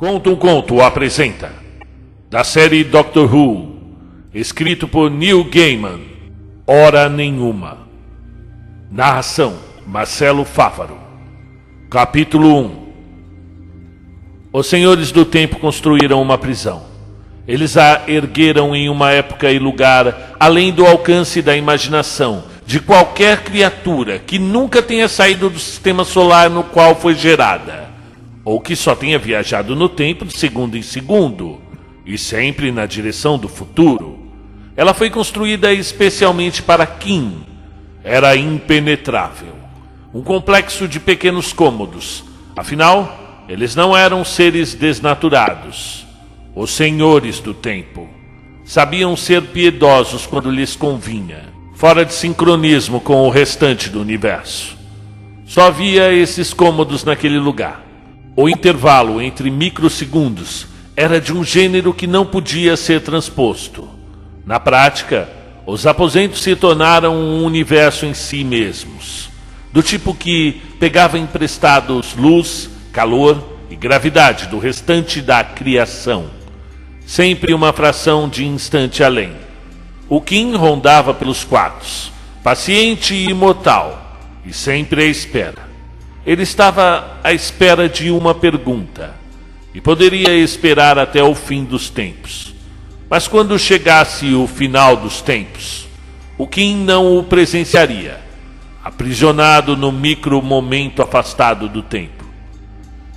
Conta um Conto apresenta, da série Doctor Who, escrito por Neil Gaiman, Hora Nenhuma. Narração: Marcelo Fávaro. Capítulo 1 Os senhores do tempo construíram uma prisão. Eles a ergueram em uma época e lugar além do alcance da imaginação de qualquer criatura que nunca tenha saído do sistema solar no qual foi gerada, ou que só tenha viajado no tempo de segundo em segundo, e sempre na direção do futuro. Ela foi construída especialmente para Kim. Era impenetrável. Um complexo de pequenos cômodos. Afinal, eles não eram seres desnaturados. Os senhores do tempo. Sabiam ser piedosos quando lhes convinha fora de sincronismo com o restante do universo. Só havia esses cômodos naquele lugar. O intervalo entre microsegundos era de um gênero que não podia ser transposto. Na prática, os aposentos se tornaram um universo em si mesmos, do tipo que pegava emprestados luz, calor e gravidade do restante da criação, sempre uma fração de instante além. O Kim rondava pelos quartos, paciente e imortal, e sempre à espera. Ele estava à espera de uma pergunta, e poderia esperar até o fim dos tempos. Mas quando chegasse o final dos tempos, o Kim não o presenciaria, aprisionado no micro momento afastado do tempo.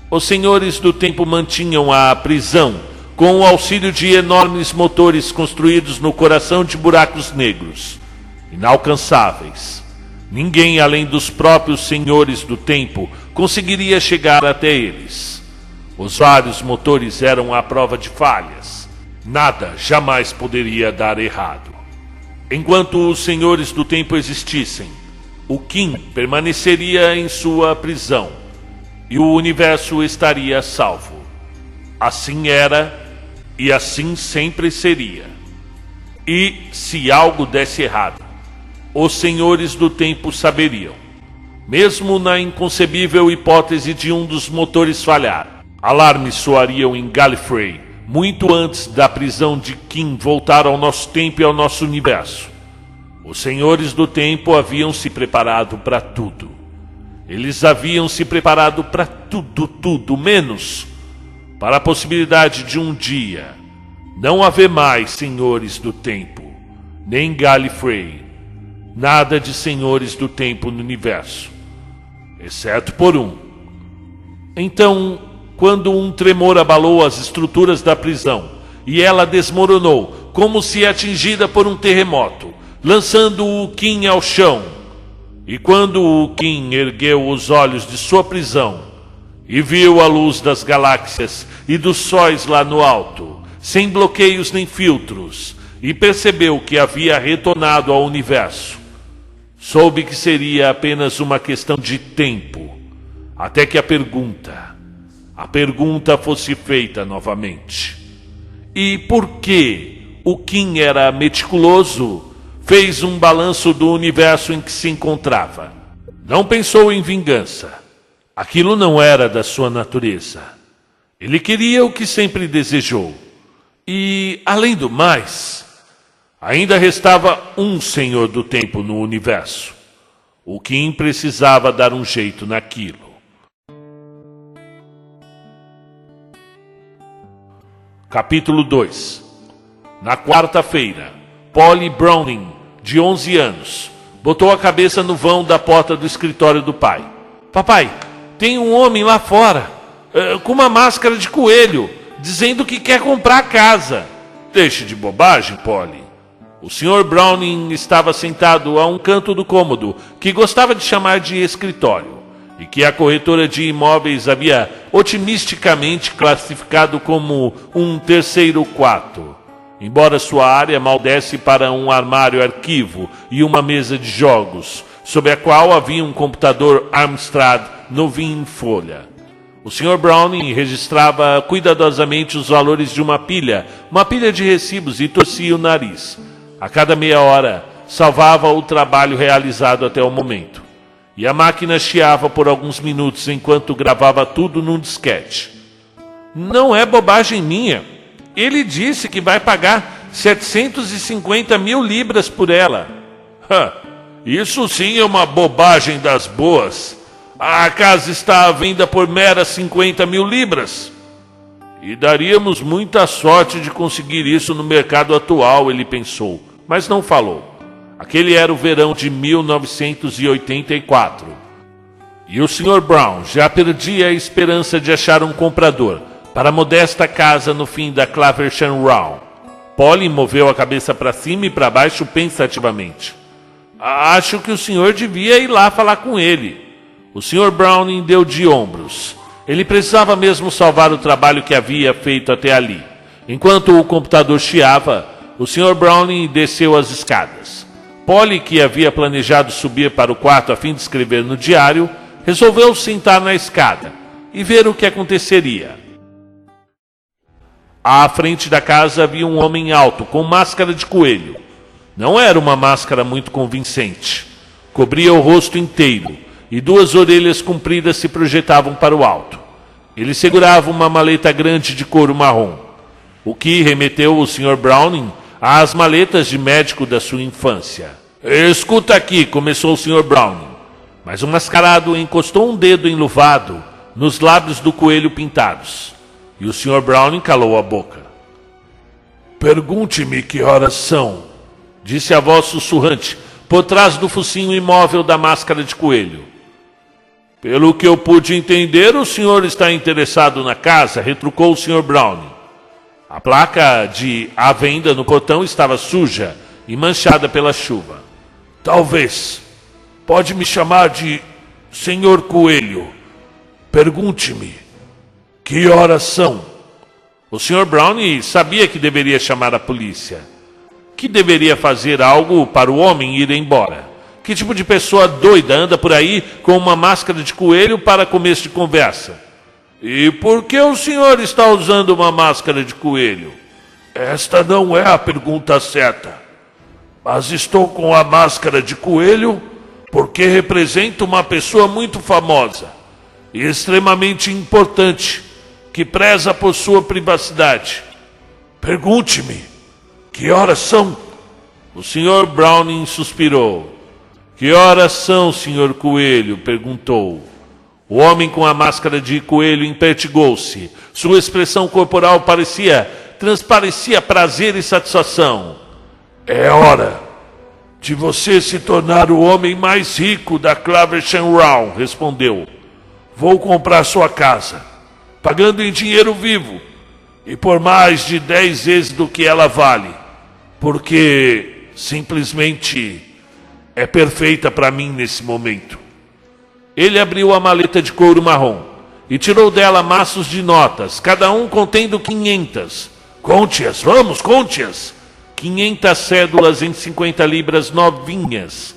Os senhores do tempo mantinham a prisão com o auxílio de enormes motores construídos no coração de buracos negros, inalcançáveis. Ninguém além dos próprios senhores do tempo conseguiria chegar até eles. Os vários motores eram à prova de falhas. Nada jamais poderia dar errado. Enquanto os senhores do tempo existissem, o Kim permaneceria em sua prisão e o universo estaria salvo. Assim era e assim sempre seria. E se algo desse errado, os senhores do tempo saberiam. Mesmo na inconcebível hipótese de um dos motores falhar, alarmes soariam em Gallifrey muito antes da prisão de Kim voltar ao nosso tempo e ao nosso universo. Os senhores do tempo haviam se preparado para tudo. Eles haviam se preparado para tudo, tudo, menos para a possibilidade de um dia não haver mais senhores do tempo, nem Gallifrey, nada de senhores do tempo no universo, exceto por um. Então, quando um tremor abalou as estruturas da prisão e ela desmoronou, como se atingida por um terremoto, lançando o Kim ao chão, e quando o Kim ergueu os olhos de sua prisão, e viu a luz das galáxias e dos sóis lá no alto, sem bloqueios nem filtros, e percebeu que havia retornado ao universo. Soube que seria apenas uma questão de tempo, até que a pergunta, a pergunta fosse feita novamente. E por que o Kim era meticuloso, fez um balanço do universo em que se encontrava. Não pensou em vingança Aquilo não era da sua natureza. Ele queria o que sempre desejou. E, além do mais, ainda restava um Senhor do tempo no universo. O Kim precisava dar um jeito naquilo. Capítulo 2 Na quarta-feira, Polly Browning, de 11 anos, botou a cabeça no vão da porta do escritório do pai. Papai, tem um homem lá fora uh, com uma máscara de coelho, dizendo que quer comprar a casa. Deixe de bobagem, Polly. O Sr. Browning estava sentado a um canto do cômodo, que gostava de chamar de escritório, e que a corretora de imóveis havia otimisticamente classificado como um terceiro quarto. Embora sua área mal desse para um armário arquivo e uma mesa de jogos, sob a qual havia um computador Amstrad novinho em folha. O Sr. Browning registrava cuidadosamente os valores de uma pilha, uma pilha de recibos, e torcia o nariz. A cada meia hora, salvava o trabalho realizado até o momento. E a máquina chiava por alguns minutos enquanto gravava tudo num disquete. Não é bobagem minha. Ele disse que vai pagar 750 mil libras por ela. isso sim é uma bobagem das boas. A casa está à venda por meras 50 mil libras. E daríamos muita sorte de conseguir isso no mercado atual, ele pensou, mas não falou. Aquele era o verão de 1984. E o Sr. Brown já perdia a esperança de achar um comprador para a modesta casa no fim da Claversham Round. Polly moveu a cabeça para cima e para baixo pensativamente. Acho que o senhor devia ir lá falar com ele. O Sr. Browning deu de ombros. Ele precisava mesmo salvar o trabalho que havia feito até ali. Enquanto o computador chiava, o Sr. Browning desceu as escadas. Polly, que havia planejado subir para o quarto a fim de escrever no diário, resolveu sentar na escada e ver o que aconteceria. À frente da casa havia um homem alto, com máscara de coelho. Não era uma máscara muito convincente. Cobria o rosto inteiro e duas orelhas compridas se projetavam para o alto. Ele segurava uma maleta grande de couro marrom, o que remeteu o Sr. Browning às maletas de médico da sua infância. Escuta aqui, começou o Sr. Browning, mas o mascarado encostou um dedo enluvado nos lábios do coelho pintados. E o Sr. Browning calou a boca. Pergunte-me que horas são, disse a voz sussurrante, por trás do focinho imóvel da máscara de coelho. Pelo que eu pude entender, o senhor está interessado na casa, retrucou o Sr. Browning. A placa de à venda no portão estava suja e manchada pela chuva. Talvez. Pode me chamar de Senhor Coelho. Pergunte-me. Que horas são? O Sr. Brown sabia que deveria chamar a polícia. Que deveria fazer algo para o homem ir embora. Que tipo de pessoa doida anda por aí com uma máscara de coelho para começo de conversa? E por que o senhor está usando uma máscara de coelho? Esta não é a pergunta certa. Mas estou com a máscara de coelho porque representa uma pessoa muito famosa e extremamente importante que preza por sua privacidade. Pergunte-me, que horas são? O senhor Browning suspirou. Que horas são, senhor Coelho? perguntou. O homem com a máscara de coelho impertigou-se. Sua expressão corporal parecia, transparecia prazer e satisfação. É hora de você se tornar o homem mais rico da Claversham Round, respondeu. Vou comprar sua casa pagando em dinheiro vivo e por mais de dez vezes do que ela vale, porque simplesmente é perfeita para mim nesse momento. Ele abriu a maleta de couro marrom e tirou dela maços de notas, cada um contendo 500. Conte-as, vamos, conte-as. 500 cédulas em 50 libras novinhas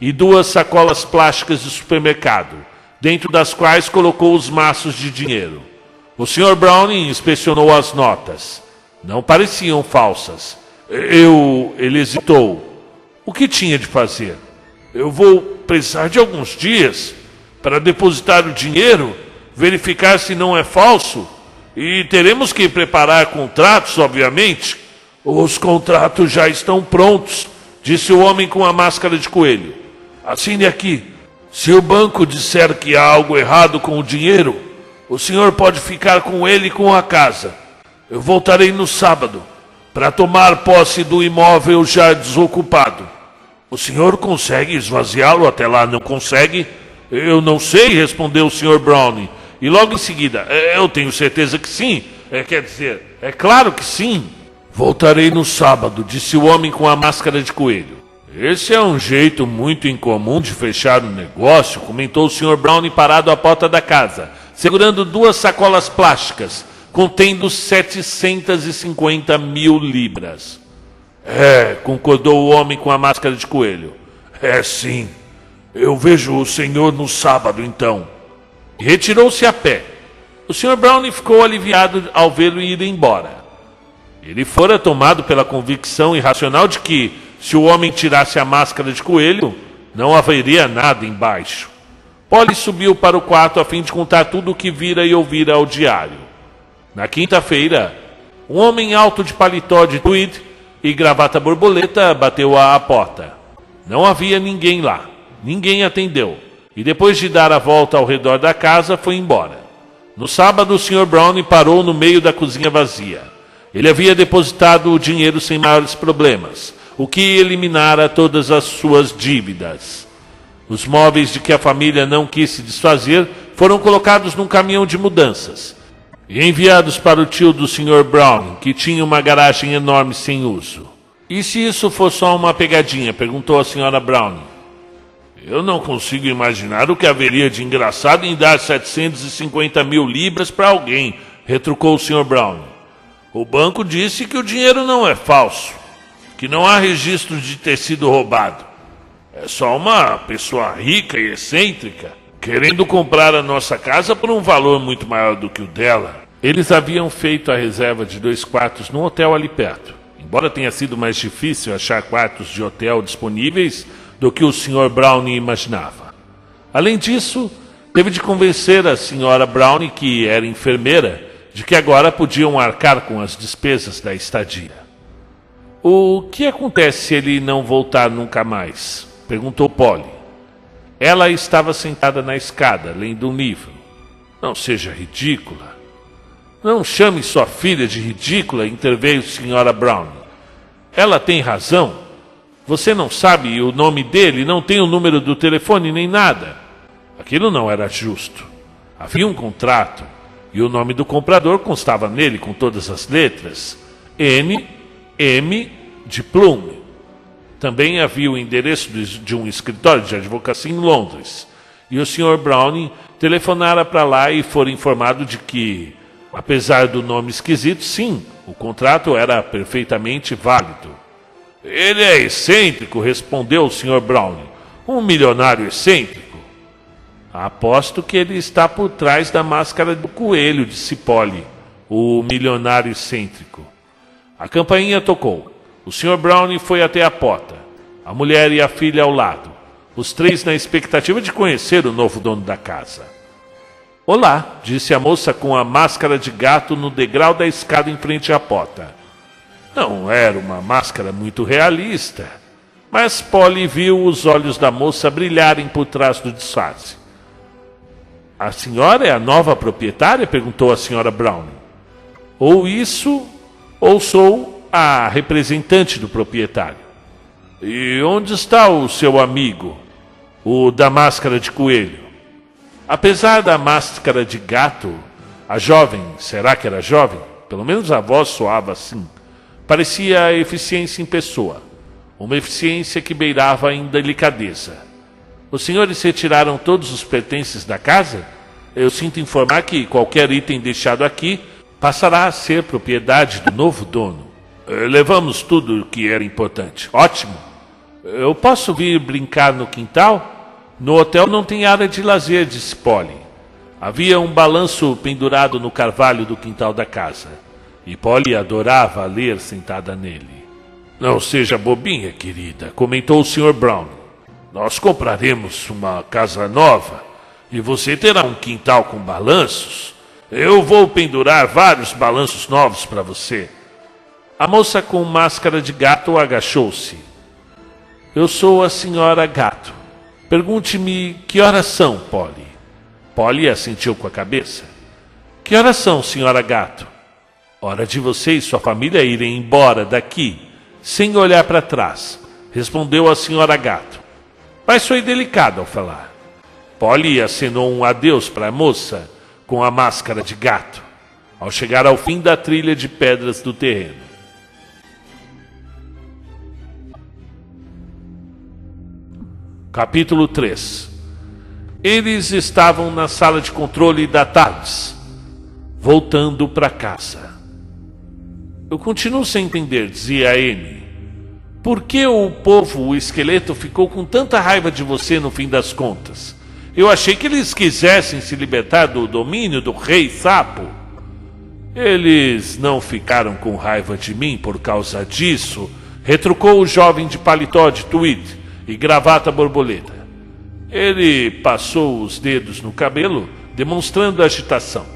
e duas sacolas plásticas de supermercado, dentro das quais colocou os maços de dinheiro. O Sr. Browning inspecionou as notas. Não pareciam falsas. Eu. Ele hesitou. O que tinha de fazer? Eu vou precisar de alguns dias para depositar o dinheiro, verificar se não é falso e teremos que preparar contratos, obviamente. Os contratos já estão prontos, disse o homem com a máscara de coelho. Assine aqui. Se o banco disser que há algo errado com o dinheiro, o senhor pode ficar com ele e com a casa. Eu voltarei no sábado para tomar posse do imóvel já desocupado. O senhor consegue esvaziá-lo até lá? Não consegue? Eu não sei, respondeu o senhor Browning. E logo em seguida, é, eu tenho certeza que sim. É, quer dizer, é claro que sim. Voltarei no sábado, disse o homem com a máscara de coelho. Esse é um jeito muito incomum de fechar um negócio, comentou o senhor Browning parado à porta da casa segurando duas sacolas plásticas contendo 750 mil libras. É, concordou o homem com a máscara de coelho. É sim. Eu vejo o senhor no sábado, então. Retirou-se a pé. O senhor Browning ficou aliviado ao vê-lo ir embora. Ele fora tomado pela convicção irracional de que, se o homem tirasse a máscara de coelho, não haveria nada embaixo. Polly subiu para o quarto a fim de contar tudo o que vira e ouvira ao diário. Na quinta-feira, um homem alto de paletó de tweed e gravata borboleta bateu à porta. Não havia ninguém lá. Ninguém atendeu. E depois de dar a volta ao redor da casa, foi embora. No sábado, o Sr. Brown parou no meio da cozinha vazia. Ele havia depositado o dinheiro sem maiores problemas, o que eliminara todas as suas dívidas. Os móveis de que a família não quis se desfazer foram colocados num caminhão de mudanças e enviados para o tio do Sr. Brown, que tinha uma garagem enorme sem uso. E se isso for só uma pegadinha? perguntou a Sra. Brown. Eu não consigo imaginar o que haveria de engraçado em dar 750 mil libras para alguém, retrucou o Sr. Brown. O banco disse que o dinheiro não é falso, que não há registro de ter sido roubado. É só uma pessoa rica e excêntrica querendo comprar a nossa casa por um valor muito maior do que o dela. Eles haviam feito a reserva de dois quartos num hotel ali perto. Embora tenha sido mais difícil achar quartos de hotel disponíveis do que o Sr. Brownie imaginava. Além disso, teve de convencer a Sra. Brownie, que era enfermeira, de que agora podiam arcar com as despesas da estadia. O que acontece se ele não voltar nunca mais? perguntou Polly. Ela estava sentada na escada, lendo um livro. Não seja ridícula. Não chame sua filha de ridícula, interveio Sra. Brown. Ela tem razão. Você não sabe o nome dele, não tem o número do telefone nem nada. Aquilo não era justo. Havia um contrato e o nome do comprador constava nele com todas as letras: N. M. de Plume. Também havia o endereço de um escritório de advocacia em Londres. E o Sr. Browning telefonara para lá e foi informado de que Apesar do nome esquisito, sim, o contrato era perfeitamente válido. Ele é excêntrico, respondeu o Sr. Brown. Um milionário excêntrico. Aposto que ele está por trás da máscara do coelho, disse Polly, o milionário excêntrico. A campainha tocou. O Sr. Brown foi até a porta. A mulher e a filha ao lado. Os três na expectativa de conhecer o novo dono da casa. Olá, disse a moça com a máscara de gato no degrau da escada em frente à porta. Não era uma máscara muito realista, mas Polly viu os olhos da moça brilharem por trás do disfarce. A senhora é a nova proprietária? perguntou a senhora Brown. Ou isso, ou sou a representante do proprietário. E onde está o seu amigo, o da máscara de coelho? Apesar da máscara de gato, a jovem, será que era jovem? Pelo menos a voz soava assim. Parecia a eficiência em pessoa, uma eficiência que beirava em delicadeza. Os senhores retiraram todos os pertences da casa? Eu sinto informar que qualquer item deixado aqui passará a ser propriedade do novo dono. Eh, levamos tudo o que era importante. Ótimo. Eu posso vir brincar no quintal? No hotel não tem área de lazer, disse Polly. Havia um balanço pendurado no carvalho do quintal da casa. E Polly adorava ler sentada nele. Não seja bobinha, querida, comentou o Sr. Brown. Nós compraremos uma casa nova e você terá um quintal com balanços. Eu vou pendurar vários balanços novos para você. A moça com máscara de gato agachou-se. Eu sou a senhora Gato. Pergunte-me que horas são, Polly. Polly assentiu com a cabeça. Que horas são, senhora gato? Hora de você e sua família irem embora daqui, sem olhar para trás, respondeu a senhora gato. Mas foi delicado ao falar. Polly acenou um adeus para a moça com a máscara de gato, ao chegar ao fim da trilha de pedras do terreno. Capítulo 3 Eles estavam na sala de controle da TARDIS, voltando para casa. Eu continuo sem entender, dizia Amy. Por que o povo, o esqueleto, ficou com tanta raiva de você no fim das contas? Eu achei que eles quisessem se libertar do domínio do rei sapo. Eles não ficaram com raiva de mim por causa disso, retrucou o jovem de paletó de tweed e gravata borboleta. Ele passou os dedos no cabelo, demonstrando agitação.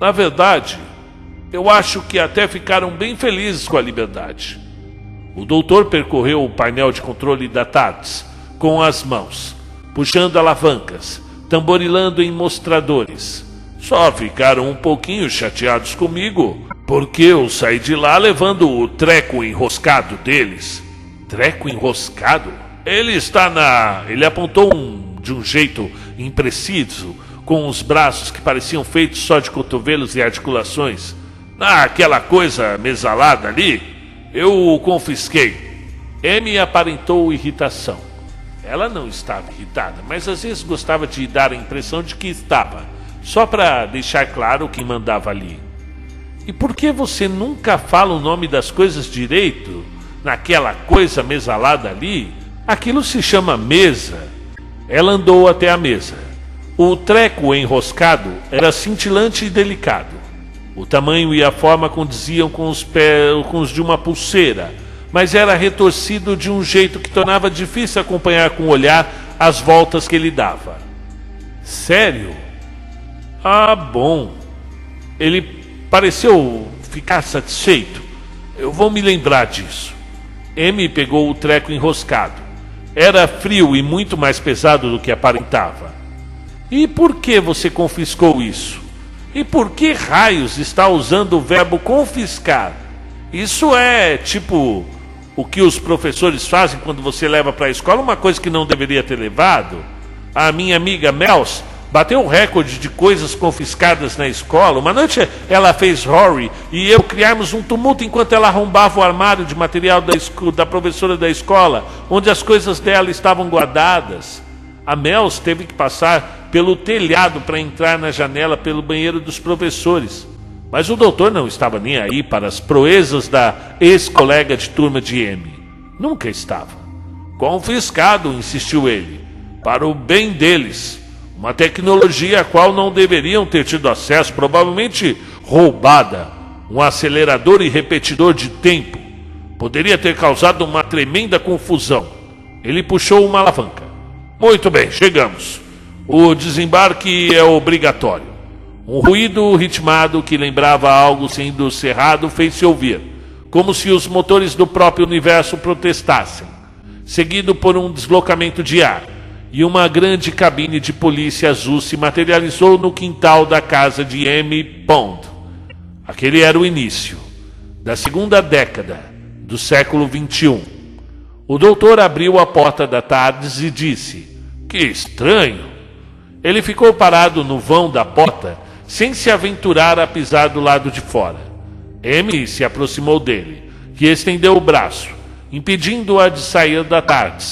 Na verdade, Eu acho que até ficaram bem felizes com a liberdade. O doutor percorreu o painel de controle da TARDIS com as mãos, puxando alavancas, tamborilando em mostradores. Só ficaram um pouquinho chateados comigo, porque eu saí de lá levando o treco enroscado deles. Treco enroscado? Ele está na. Ele apontou um, de um jeito impreciso, com os braços que pareciam feitos só de cotovelos e articulações. Naquela coisa mesalada ali, eu o confisquei. M aparentou irritação. Ela não estava irritada, mas às vezes gostava de dar a impressão de que estava, só para deixar claro quem mandava ali. E por que você nunca fala o nome das coisas direito? Naquela coisa mesalada ali? Aquilo se chama mesa. Ela andou até a mesa. O treco enroscado era cintilante e delicado. O tamanho e a forma condiziam com os, pés, com os de uma pulseira, mas era retorcido de um jeito que tornava difícil acompanhar com o olhar as voltas que ele dava. Sério? Ah, bom. Ele pareceu ficar satisfeito. Eu vou me lembrar disso. M pegou o treco enroscado. Era frio e muito mais pesado do que aparentava. E por que você confiscou isso? E por que raios está usando o verbo confiscar? Isso é tipo o que os professores fazem quando você leva para a escola, uma coisa que não deveria ter levado. A minha amiga Mels bateu o recorde de coisas confiscadas na escola. Uma noite ela fez Rory e eu criarmos um tumulto enquanto ela arrombava o armário de material da, da professora da escola, onde as coisas dela estavam guardadas. A Mels teve que passar pelo telhado para entrar na janela pelo banheiro dos professores. Mas o doutor não estava nem aí para as proezas da ex-colega de turma de M. Nunca estava. Confiscado, insistiu ele, para o bem deles. Uma tecnologia a qual não deveriam ter tido acesso, provavelmente roubada. Um acelerador e repetidor de tempo. Poderia ter causado uma tremenda confusão. Ele puxou uma alavanca. Muito bem, chegamos. O desembarque é obrigatório. Um ruído ritmado que lembrava algo sendo cerrado fez-se ouvir, como se os motores do próprio universo protestassem, seguido por um deslocamento de ar, e uma grande cabine de polícia azul se materializou no quintal da casa de M. Pond. Aquele era o início da segunda década do século XXI. O doutor abriu a porta da Tardes e disse: Que estranho! Ele ficou parado no vão da porta, sem se aventurar a pisar do lado de fora. M se aproximou dele, que estendeu o braço, impedindo-a de sair da tarde.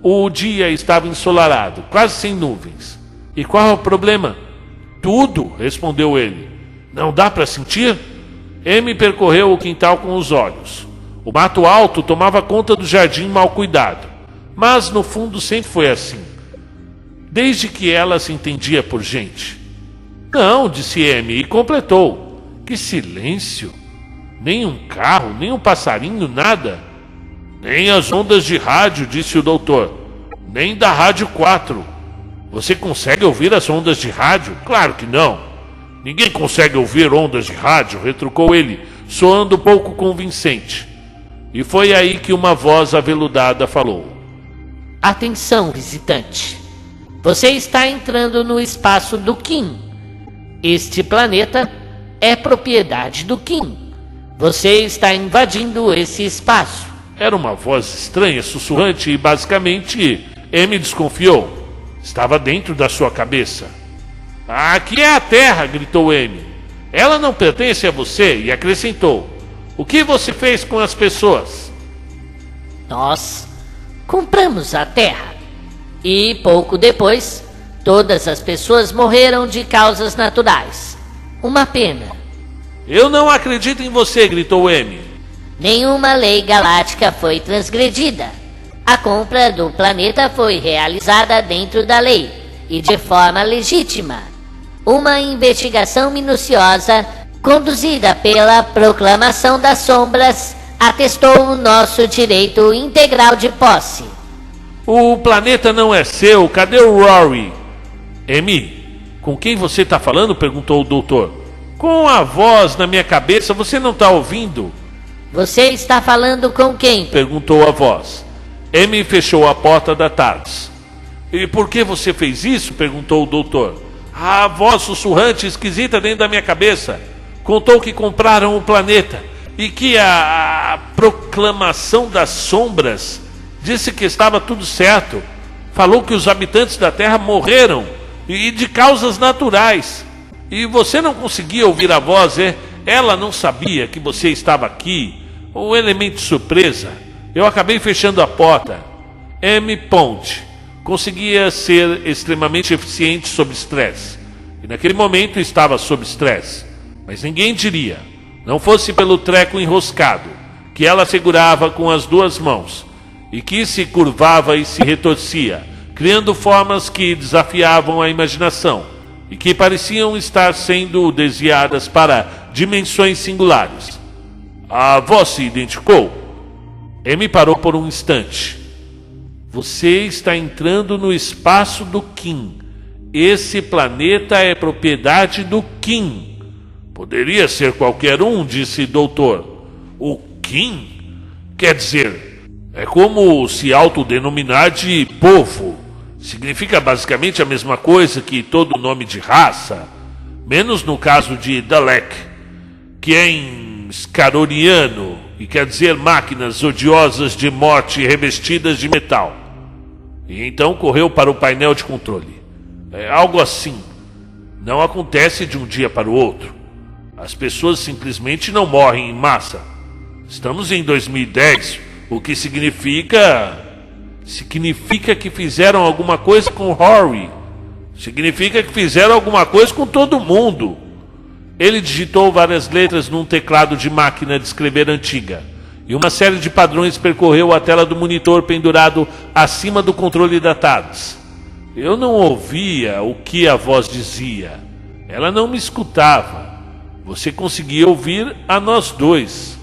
O dia estava ensolarado, quase sem nuvens. E qual é o problema? Tudo, respondeu ele. Não dá para sentir? M percorreu o quintal com os olhos. O mato alto tomava conta do jardim mal cuidado, mas no fundo sempre foi assim desde que ela se entendia por gente. Não, disse M e completou. Que silêncio! Nem um carro, nem um passarinho, nada. Nem as ondas de rádio, disse o doutor. Nem da Rádio 4. Você consegue ouvir as ondas de rádio? Claro que não. Ninguém consegue ouvir ondas de rádio, retrucou ele, soando pouco convincente. E foi aí que uma voz aveludada falou: Atenção, visitante. Você está entrando no espaço do Kim. Este planeta é propriedade do Kim. Você está invadindo esse espaço. Era uma voz estranha, sussurrante e basicamente M desconfiou. Estava dentro da sua cabeça. Aqui é a Terra, gritou M. Ela não pertence a você e acrescentou: O que você fez com as pessoas? Nós compramos a Terra. E pouco depois, todas as pessoas morreram de causas naturais. Uma pena. Eu não acredito em você, gritou M. Nenhuma lei galáctica foi transgredida. A compra do planeta foi realizada dentro da lei e de forma legítima. Uma investigação minuciosa, conduzida pela Proclamação das Sombras, atestou o nosso direito integral de posse. O planeta não é seu, cadê o Rory? Amy, com quem você está falando? perguntou o doutor. Com a voz na minha cabeça, você não está ouvindo? Você está falando com quem? Perguntou a voz. Amy fechou a porta da TARDIS. E por que você fez isso? Perguntou o doutor. A voz sussurrante esquisita dentro da minha cabeça contou que compraram o planeta e que a, a proclamação das sombras disse que estava tudo certo. Falou que os habitantes da Terra morreram e de causas naturais. E você não conseguia ouvir a voz, é? Ela não sabia que você estava aqui. O elemento surpresa. Eu acabei fechando a porta. M. Ponte conseguia ser extremamente eficiente sob estresse. E naquele momento estava sob estresse. Mas ninguém diria, não fosse pelo treco enroscado, que ela segurava com as duas mãos, e que se curvava e se retorcia, criando formas que desafiavam a imaginação e que pareciam estar sendo desviadas para dimensões singulares. A voz se identificou. Amy parou por um instante. Você está entrando no espaço do Kim. Esse planeta é propriedade do Kim. Poderia ser qualquer um, disse o doutor. O Kim? Quer dizer, é como se autodenominar de povo. Significa basicamente a mesma coisa que todo nome de raça, menos no caso de Dalek, que é em Scaroniano e quer dizer máquinas odiosas de morte revestidas de metal. E então correu para o painel de controle. É algo assim. Não acontece de um dia para o outro. As pessoas simplesmente não morrem em massa. Estamos em 2010, o que significa significa que fizeram alguma coisa com Rory. Significa que fizeram alguma coisa com todo mundo. Ele digitou várias letras num teclado de máquina de escrever antiga e uma série de padrões percorreu a tela do monitor pendurado acima do controle da TARDIS. Eu não ouvia o que a voz dizia. Ela não me escutava. Você conseguia ouvir a nós dois.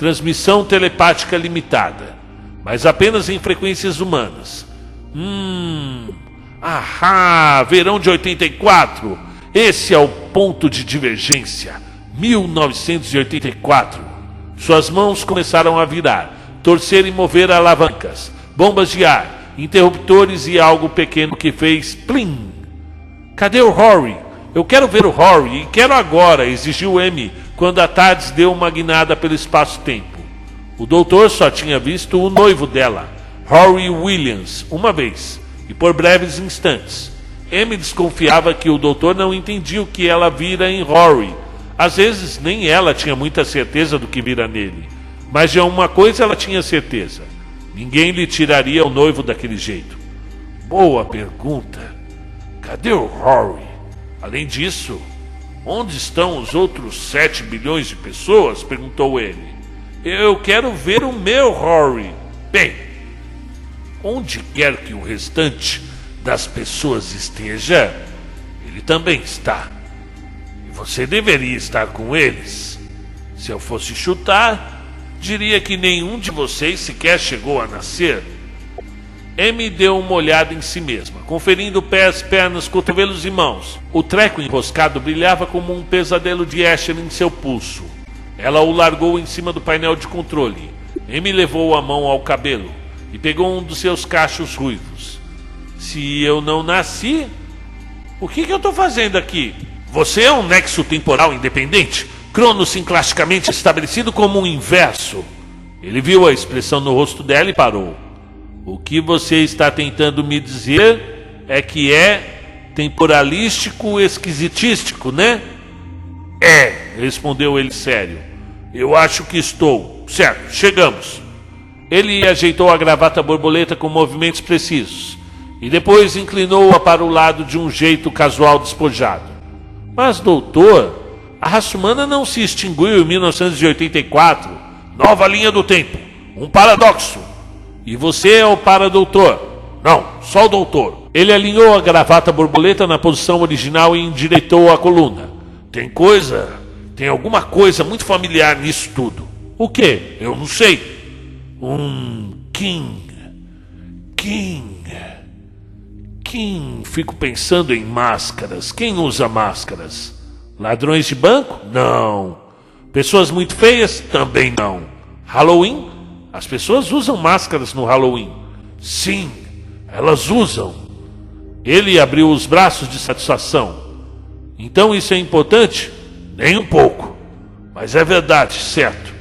Transmissão telepática limitada, mas apenas em frequências humanas. Hum. Ahá, verão de 84. Esse é o ponto de divergência. 1984. Suas mãos começaram a virar, torcer e mover alavancas, bombas de ar, interruptores e algo pequeno que fez plim. Cadê o Rory? Eu quero ver o Rory e quero agora, exigiu M quando a Tardes deu uma guinada pelo espaço-tempo. O doutor só tinha visto o noivo dela, Rory Williams, uma vez, e por breves instantes. M desconfiava que o doutor não entendia o que ela vira em Rory às vezes nem ela tinha muita certeza do que vira nele, mas de uma coisa ela tinha certeza: ninguém lhe tiraria o noivo daquele jeito. Boa pergunta. Cadê o Rory? Além disso, onde estão os outros sete bilhões de pessoas? perguntou ele. Eu quero ver o meu Rory. Bem, onde quer que o restante das pessoas esteja, ele também está. Você deveria estar com eles. Se eu fosse chutar, diria que nenhum de vocês sequer chegou a nascer. M deu uma olhada em si mesma, conferindo pés, pernas, cotovelos e mãos. O treco enroscado brilhava como um pesadelo de Asher em seu pulso. Ela o largou em cima do painel de controle. M levou a mão ao cabelo e pegou um dos seus cachos ruivos. Se eu não nasci, o que, que eu estou fazendo aqui? Você é um nexo temporal independente, Cronos classicamente estabelecido como um inverso. Ele viu a expressão no rosto dela e parou. O que você está tentando me dizer é que é temporalístico esquisitístico, né? É, respondeu ele sério. Eu acho que estou. Certo, chegamos. Ele ajeitou a gravata borboleta com movimentos precisos e depois inclinou-a para o lado de um jeito casual despojado. Mas, doutor, a raça humana não se extinguiu em 1984. Nova linha do tempo. Um paradoxo. E você é o paradoutor. Não, só o doutor. Ele alinhou a gravata borboleta na posição original e endireitou a coluna. Tem coisa, tem alguma coisa muito familiar nisso tudo. O que? Eu não sei. Um King. King. Quem fico pensando em máscaras? Quem usa máscaras? Ladrões de banco? Não. Pessoas muito feias? Também não. Halloween? As pessoas usam máscaras no Halloween. Sim, elas usam. Ele abriu os braços de satisfação. Então isso é importante? Nem um pouco. Mas é verdade, certo.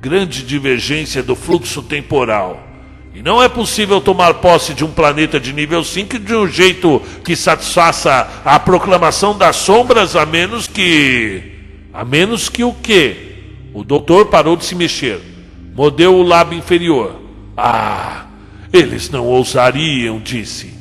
Grande divergência do fluxo temporal. E não é possível tomar posse de um planeta de nível 5 de um jeito que satisfaça a proclamação das sombras, a menos que. A menos que o quê? O doutor parou de se mexer. Mordeu o lábio inferior. Ah, eles não ousariam, disse.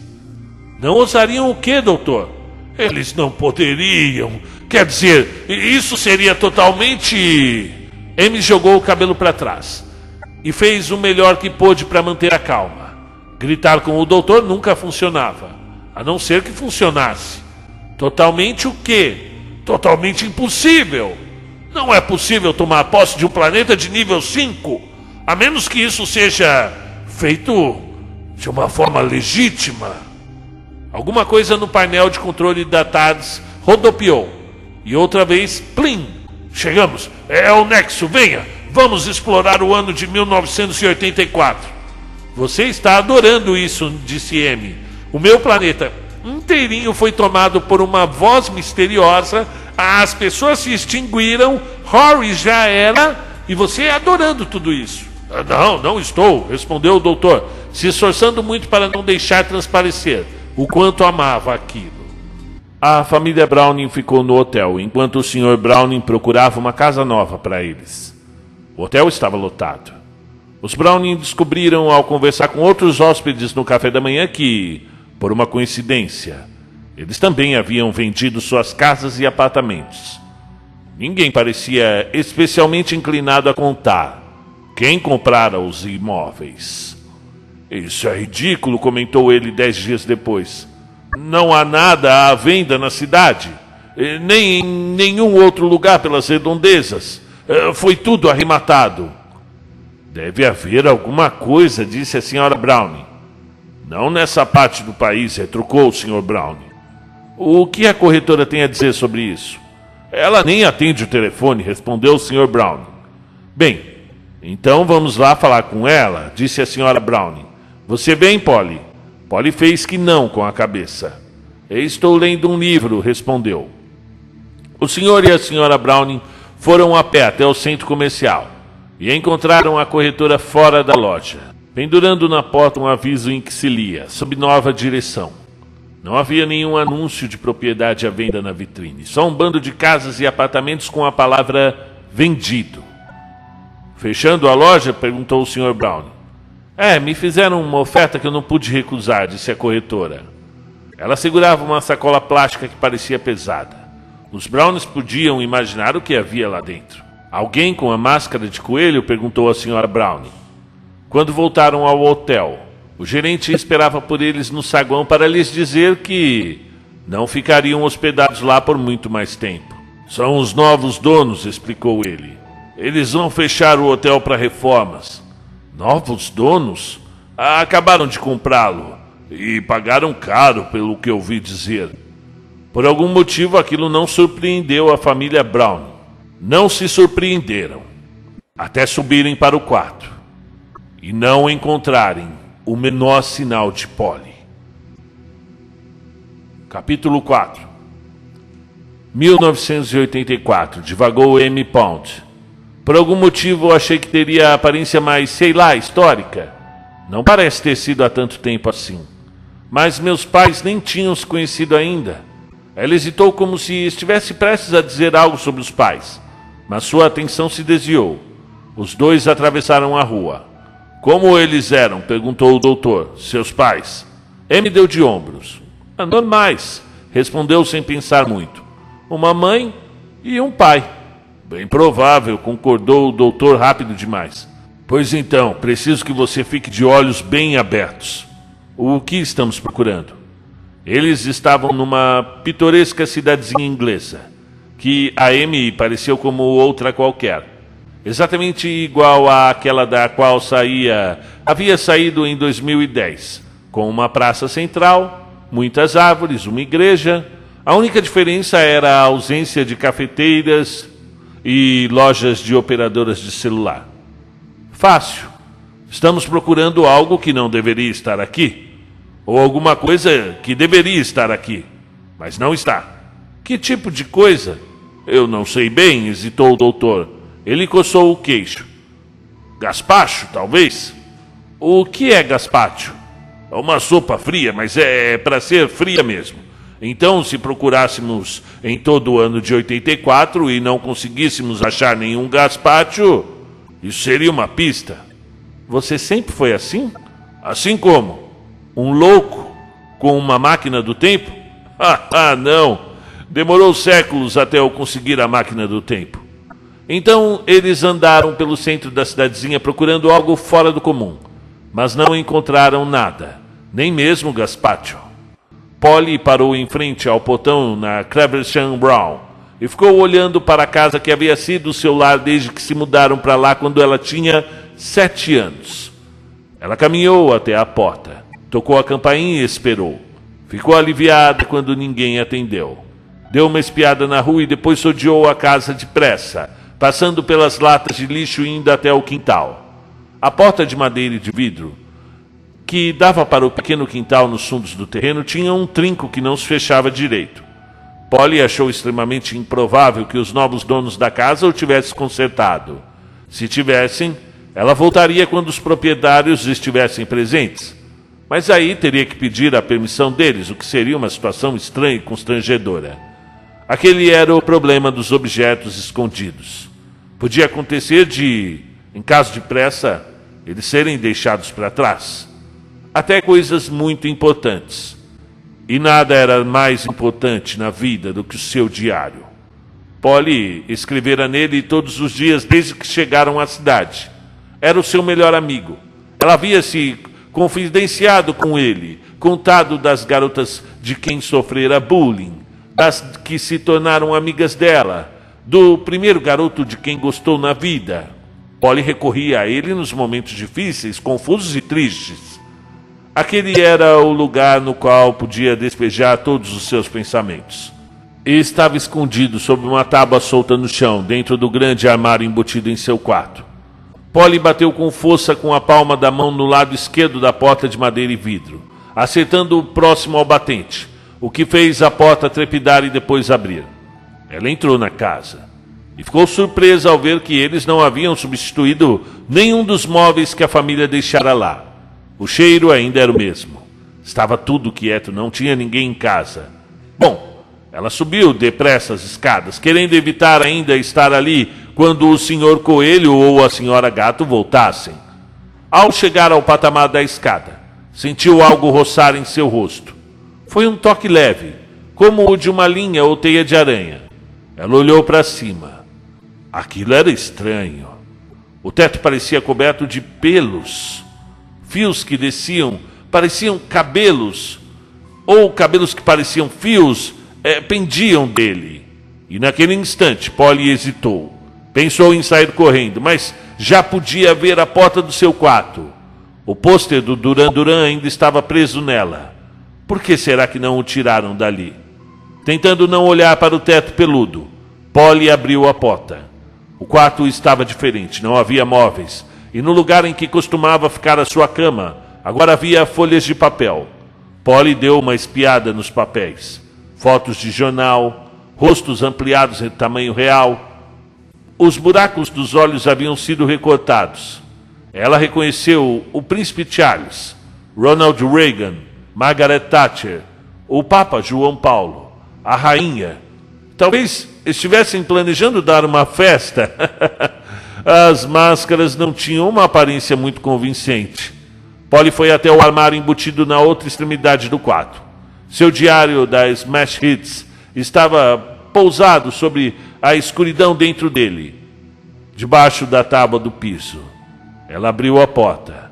Não ousariam o quê, doutor? Eles não poderiam. Quer dizer, isso seria totalmente. M jogou o cabelo para trás e fez o melhor que pôde para manter a calma. Gritar com o doutor nunca funcionava, a não ser que funcionasse. Totalmente o quê? Totalmente impossível. Não é possível tomar posse de um planeta de nível 5, a menos que isso seja feito de uma forma legítima. Alguma coisa no painel de controle da TARDIS rodopiou. E outra vez, plim! Chegamos! É o Nexo, venha! Vamos explorar o ano de 1984. Você está adorando isso, disse M. O meu planeta inteirinho foi tomado por uma voz misteriosa. As pessoas se extinguiram. Rory já era. E você adorando tudo isso. Ah, não, não estou, respondeu o doutor, se esforçando muito para não deixar transparecer o quanto amava aquilo. A família Browning ficou no hotel, enquanto o Sr. Browning procurava uma casa nova para eles. O hotel estava lotado. Os Browning descobriram ao conversar com outros hóspedes no café da manhã que, por uma coincidência, eles também haviam vendido suas casas e apartamentos. Ninguém parecia especialmente inclinado a contar quem comprara os imóveis. Isso é ridículo, comentou ele dez dias depois. Não há nada à venda na cidade, nem em nenhum outro lugar pelas redondezas. Eh, foi tudo arrematado. Deve haver alguma coisa, disse a senhora Browning. Não nessa parte do país, retrucou o senhor Browning. O que a corretora tem a dizer sobre isso? Ela nem atende o telefone, respondeu o senhor Browning. Bem, então vamos lá falar com ela, disse a senhora Browning. Você vem, Polly? Polly fez que não com a cabeça. Estou lendo um livro, respondeu. O senhor e a senhora Browning foram a pé até o centro comercial e encontraram a corretora fora da loja, pendurando na porta um aviso em que se lia, sob nova direção. Não havia nenhum anúncio de propriedade à venda na vitrine, só um bando de casas e apartamentos com a palavra vendido. Fechando a loja, perguntou o Sr. Brown. É, me fizeram uma oferta que eu não pude recusar, disse a corretora. Ela segurava uma sacola plástica que parecia pesada. Os Browns podiam imaginar o que havia lá dentro. Alguém com a máscara de coelho perguntou à senhora Brown. Quando voltaram ao hotel, o gerente esperava por eles no saguão para lhes dizer que não ficariam hospedados lá por muito mais tempo. São os novos donos, explicou ele. Eles vão fechar o hotel para reformas. Novos donos? Ah, acabaram de comprá-lo e pagaram caro, pelo que ouvi dizer. Por algum motivo, aquilo não surpreendeu a família Brown. Não se surpreenderam, até subirem para o quarto e não encontrarem o menor sinal de Polly. Capítulo 4 1984, divagou M. Pound. Por algum motivo eu achei que teria a aparência mais, sei lá, histórica. Não parece ter sido há tanto tempo assim. Mas meus pais nem tinham se conhecido ainda. Ela hesitou como se estivesse prestes a dizer algo sobre os pais, mas sua atenção se desviou. Os dois atravessaram a rua. Como eles eram? perguntou o doutor. Seus pais? M deu de ombros. Normais, respondeu sem pensar muito. Uma mãe e um pai. Bem provável, concordou o doutor rápido demais. Pois então, preciso que você fique de olhos bem abertos. O que estamos procurando? Eles estavam numa pitoresca cidadezinha inglesa, que a Amy pareceu como outra qualquer. Exatamente igual àquela da qual saía, havia saído em 2010, com uma praça central, muitas árvores, uma igreja, A única diferença era a ausência de cafeteiras e lojas de operadoras de celular. Fácil. Estamos procurando algo que não deveria estar aqui. Ou alguma coisa que deveria estar aqui, mas não está. Que tipo de coisa? Eu não sei bem, hesitou o doutor. Ele coçou o queixo. Gaspacho, talvez? O que é gaspacho? É uma sopa fria, mas é para ser fria mesmo. Então, se procurássemos em todo o ano de 84 e não conseguíssemos achar nenhum gaspacho, isso seria uma pista. Você sempre foi assim? Assim como? Um louco com uma máquina do tempo? Ah, não! Demorou séculos até eu conseguir a máquina do tempo. Então eles andaram pelo centro da cidadezinha procurando algo fora do comum, mas não encontraram nada, nem mesmo Gaspacho. Polly parou em frente ao portão na Cleversham Brown e ficou olhando para a casa que havia sido seu lar desde que se mudaram para lá quando ela tinha sete anos. Ela caminhou até a porta. Tocou a campainha e esperou. Ficou aliviada quando ninguém atendeu. Deu uma espiada na rua e depois odiou a casa depressa, passando pelas latas de lixo e indo até o quintal. A porta de madeira e de vidro, que dava para o pequeno quintal nos fundos do terreno, tinha um trinco que não se fechava direito. Polly achou extremamente improvável que os novos donos da casa o tivessem consertado. Se tivessem, ela voltaria quando os proprietários estivessem presentes. Mas aí teria que pedir a permissão deles, o que seria uma situação estranha e constrangedora. Aquele era o problema dos objetos escondidos. Podia acontecer de, em caso de pressa, eles serem deixados para trás. Até coisas muito importantes. E nada era mais importante na vida do que o seu diário. Polly escrevera nele todos os dias desde que chegaram à cidade. Era o seu melhor amigo. Ela havia se confidenciado com ele, contado das garotas de quem sofrera bullying, das que se tornaram amigas dela, do primeiro garoto de quem gostou na vida. Polly recorria a ele nos momentos difíceis, confusos e tristes. Aquele era o lugar no qual podia despejar todos os seus pensamentos. Estava escondido sob uma tábua solta no chão, dentro do grande armário embutido em seu quarto. Polly bateu com força com a palma da mão no lado esquerdo da porta de madeira e vidro, acertando-o próximo ao batente, o que fez a porta trepidar e depois abrir. Ela entrou na casa e ficou surpresa ao ver que eles não haviam substituído nenhum dos móveis que a família deixara lá. O cheiro ainda era o mesmo. Estava tudo quieto, não tinha ninguém em casa. Bom, ela subiu depressa as escadas, querendo evitar ainda estar ali quando o senhor Coelho ou a senhora Gato voltassem. Ao chegar ao patamar da escada, sentiu algo roçar em seu rosto. Foi um toque leve, como o de uma linha ou teia de aranha. Ela olhou para cima. Aquilo era estranho. O teto parecia coberto de pelos. Fios que desciam pareciam cabelos, ou cabelos que pareciam fios é, pendiam dele. E naquele instante, Polly hesitou. Pensou em sair correndo, mas já podia ver a porta do seu quarto. O pôster do Duran Duran ainda estava preso nela. Por que será que não o tiraram dali? Tentando não olhar para o teto peludo, Polly abriu a porta. O quarto estava diferente, não havia móveis, e no lugar em que costumava ficar a sua cama, agora havia folhas de papel. Polly deu uma espiada nos papéis. Fotos de jornal, rostos ampliados em tamanho real, os buracos dos olhos haviam sido recortados. Ela reconheceu o príncipe Charles, Ronald Reagan, Margaret Thatcher, o Papa João Paulo, a rainha. Talvez estivessem planejando dar uma festa. As máscaras não tinham uma aparência muito convincente. Polly foi até o armário embutido na outra extremidade do quarto. Seu diário da Smash Hits estava pousado sobre a escuridão dentro dele, debaixo da tábua do piso. Ela abriu a porta.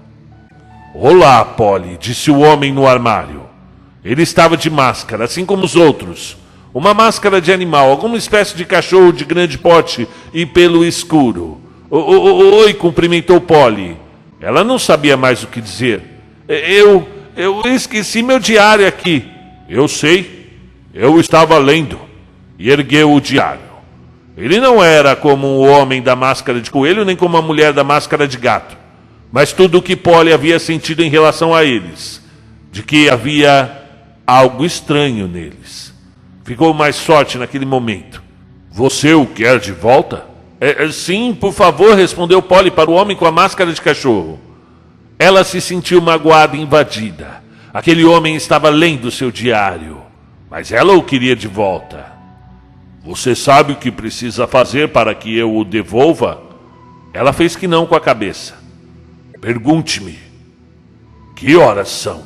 Olá, Polly, disse o homem no armário. Ele estava de máscara, assim como os outros. Uma máscara de animal, alguma espécie de cachorro de grande porte e pelo escuro. Oi, cumprimentou Polly. Ela não sabia mais o que dizer. Eu, eu esqueci meu diário aqui. Eu sei. Eu estava lendo e ergueu o diário. Ele não era como o homem da máscara de coelho, nem como a mulher da máscara de gato. Mas tudo o que Polly havia sentido em relação a eles, de que havia algo estranho neles. Ficou mais forte naquele momento. Você o quer de volta? É, é, sim, por favor, respondeu Polly para o homem com a máscara de cachorro. Ela se sentiu magoada e invadida. Aquele homem estava lendo seu diário, mas ela o queria de volta. Você sabe o que precisa fazer para que eu o devolva? Ela fez que não com a cabeça. Pergunte-me. Que horas são?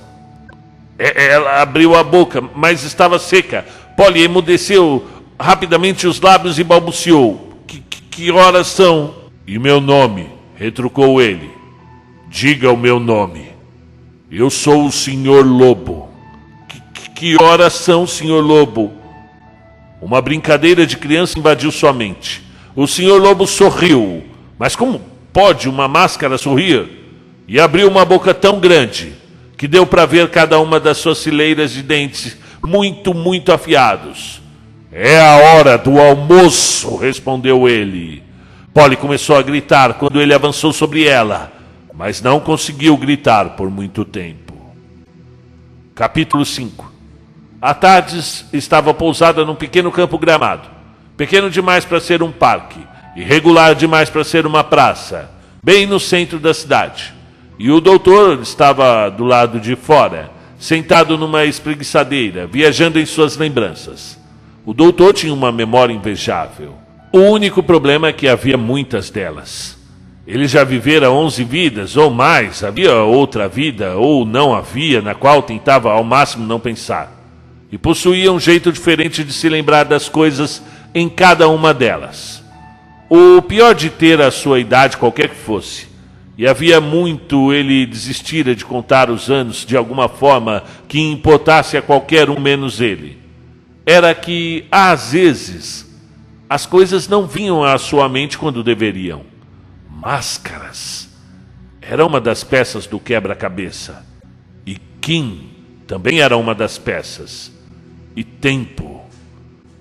É, ela abriu a boca, mas estava seca. Polly emudeceu rapidamente os lábios e balbuciou. Que, que, que horas são? E meu nome? retrucou ele. Diga o meu nome. Eu sou o Senhor Lobo. Que, que, horas são, Senhor Lobo? Uma brincadeira de criança invadiu sua mente. O senhor Lobo sorriu. Mas como pode uma máscara sorrir? E abriu uma boca tão grande que deu para ver cada uma das suas fileiras de dentes muito, muito afiados. É a hora do almoço, respondeu ele. Polly começou a gritar quando ele avançou sobre ela, mas não conseguiu gritar por muito tempo. Capítulo 5 a Tardes estava pousada num pequeno campo gramado, pequeno demais para ser um parque, irregular demais para ser uma praça, bem no centro da cidade. E o doutor estava do lado de fora, sentado numa espreguiçadeira, viajando em suas lembranças. O doutor tinha uma memória invejável. O único problema é que havia muitas delas. Ele já vivera onze vidas ou mais, havia outra vida ou não havia, na qual tentava ao máximo não pensar e possuía um jeito diferente de se lembrar das coisas em cada uma delas. O pior de ter a sua idade, qualquer que fosse, e havia muito ele desistira de contar os anos de alguma forma que importasse a qualquer um menos ele, era que, às vezes, as coisas não vinham à sua mente quando deveriam. Máscaras. Era uma das peças do quebra-cabeça. E Kim também era uma das peças e tempo.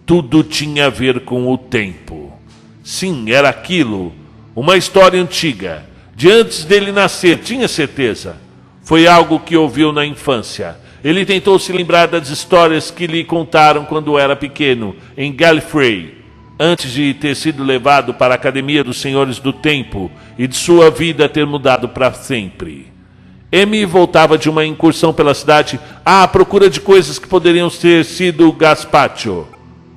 Tudo tinha a ver com o tempo. Sim, era aquilo, uma história antiga, de antes dele nascer, tinha certeza. Foi algo que ouviu na infância. Ele tentou se lembrar das histórias que lhe contaram quando era pequeno, em Gallifrey, antes de ter sido levado para a Academia dos Senhores do Tempo e de sua vida ter mudado para sempre. M voltava de uma incursão pela cidade à procura de coisas que poderiam ter sido Gaspacho.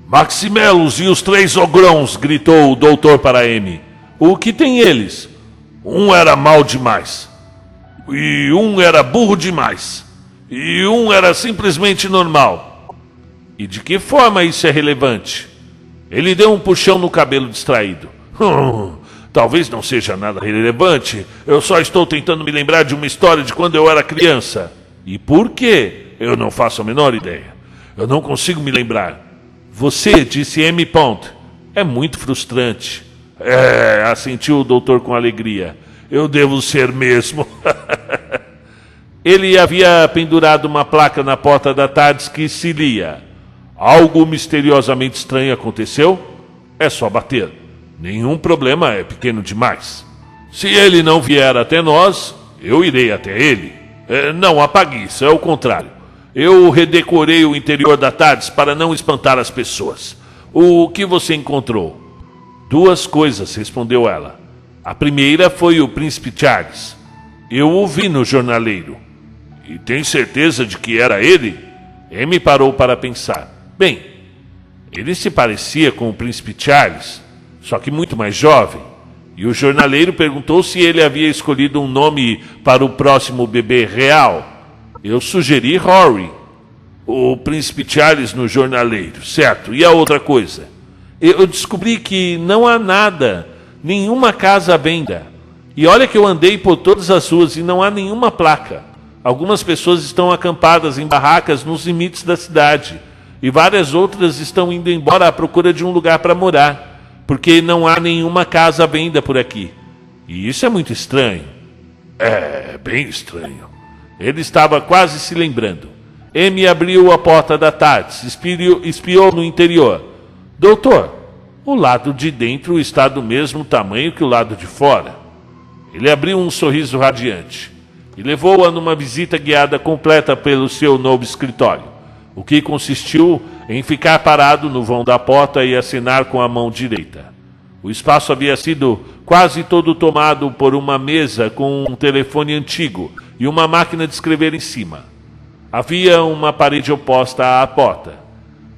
Maximelos e os três ogrões, gritou o doutor para M. O que tem eles? Um era mal demais. E um era burro demais. E um era simplesmente normal. E de que forma isso é relevante? Ele deu um puxão no cabelo distraído. Hum, Talvez não seja nada relevante, eu só estou tentando me lembrar de uma história de quando eu era criança. E por quê? Eu não faço a menor ideia. Eu não consigo me lembrar. Você, disse M. Pont, é muito frustrante. É, assentiu o doutor com alegria. Eu devo ser mesmo. Ele havia pendurado uma placa na porta da tarde que se lia: Algo misteriosamente estranho aconteceu? É só bater. Nenhum problema é pequeno demais. Se ele não vier até nós, eu irei até ele. É, não apague isso, é o contrário. Eu redecorei o interior da Tardes para não espantar as pessoas. O que você encontrou? Duas coisas, respondeu ela. A primeira foi o príncipe Charles. Eu o vi no jornaleiro. E tem certeza de que era ele? Amy parou para pensar. Bem, ele se parecia com o príncipe Charles só que muito mais jovem. E o jornaleiro perguntou se ele havia escolhido um nome para o próximo bebê real. Eu sugeri Rory, o príncipe Charles no jornaleiro, certo? E a outra coisa? Eu descobri que não há nada, nenhuma casa à venda. E olha que eu andei por todas as ruas e não há nenhuma placa. Algumas pessoas estão acampadas em barracas nos limites da cidade. E várias outras estão indo embora à procura de um lugar para morar porque não há nenhuma casa à venda por aqui. E isso é muito estranho. É, bem estranho. Ele estava quase se lembrando. Amy abriu a porta da tarde, espiou, espiou no interior. Doutor, o lado de dentro está do mesmo tamanho que o lado de fora. Ele abriu um sorriso radiante e levou-a numa visita guiada completa pelo seu novo escritório, o que consistiu em ficar parado no vão da porta e assinar com a mão direita. O espaço havia sido quase todo tomado por uma mesa com um telefone antigo e uma máquina de escrever em cima. Havia uma parede oposta à porta.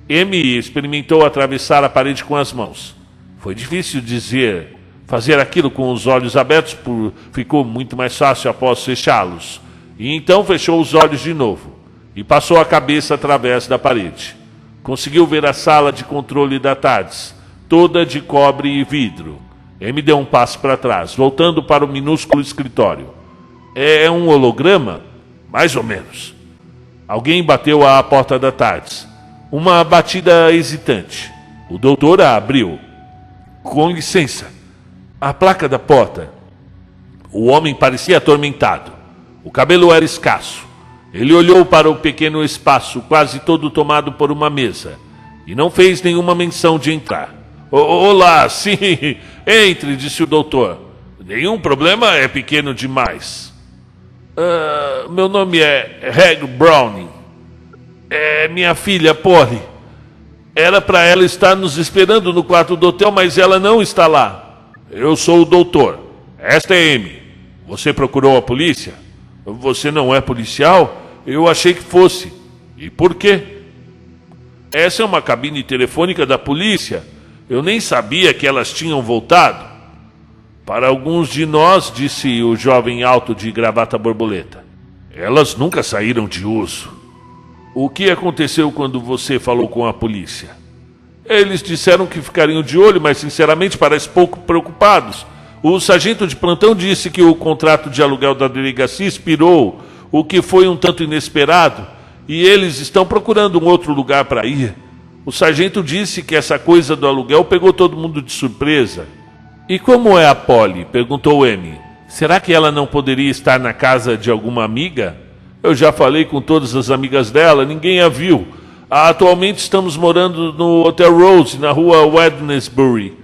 M experimentou atravessar a parede com as mãos. Foi difícil dizer fazer aquilo com os olhos abertos, por... ficou muito mais fácil após fechá-los. E então fechou os olhos de novo e passou a cabeça através da parede. Conseguiu ver a sala de controle da TARDIS, toda de cobre e vidro. M deu um passo para trás, voltando para o minúsculo escritório. É um holograma? Mais ou menos. Alguém bateu à porta da TARDIS. Uma batida hesitante. O doutor a abriu. Com licença. A placa da porta. O homem parecia atormentado. O cabelo era escasso. Ele olhou para o pequeno espaço, quase todo tomado por uma mesa, e não fez nenhuma menção de entrar. Olá, sim, entre, disse o doutor. Nenhum problema é pequeno demais. Uh, meu nome é Reg Browning. É minha filha, Polly. Era para ela estar nos esperando no quarto do hotel, mas ela não está lá. Eu sou o doutor. Esta é Amy. Você procurou a polícia? Você não é policial? Eu achei que fosse. E por quê? Essa é uma cabine telefônica da polícia. Eu nem sabia que elas tinham voltado. Para alguns de nós, disse o jovem alto de gravata borboleta, elas nunca saíram de uso. O que aconteceu quando você falou com a polícia? Eles disseram que ficariam de olho, mas sinceramente parecem pouco preocupados. O sargento de plantão disse que o contrato de aluguel da delegacia expirou, o que foi um tanto inesperado, e eles estão procurando um outro lugar para ir. O sargento disse que essa coisa do aluguel pegou todo mundo de surpresa. E como é a Polly? perguntou M. Será que ela não poderia estar na casa de alguma amiga? Eu já falei com todas as amigas dela, ninguém a viu. Atualmente estamos morando no Hotel Rose, na rua Wednesbury.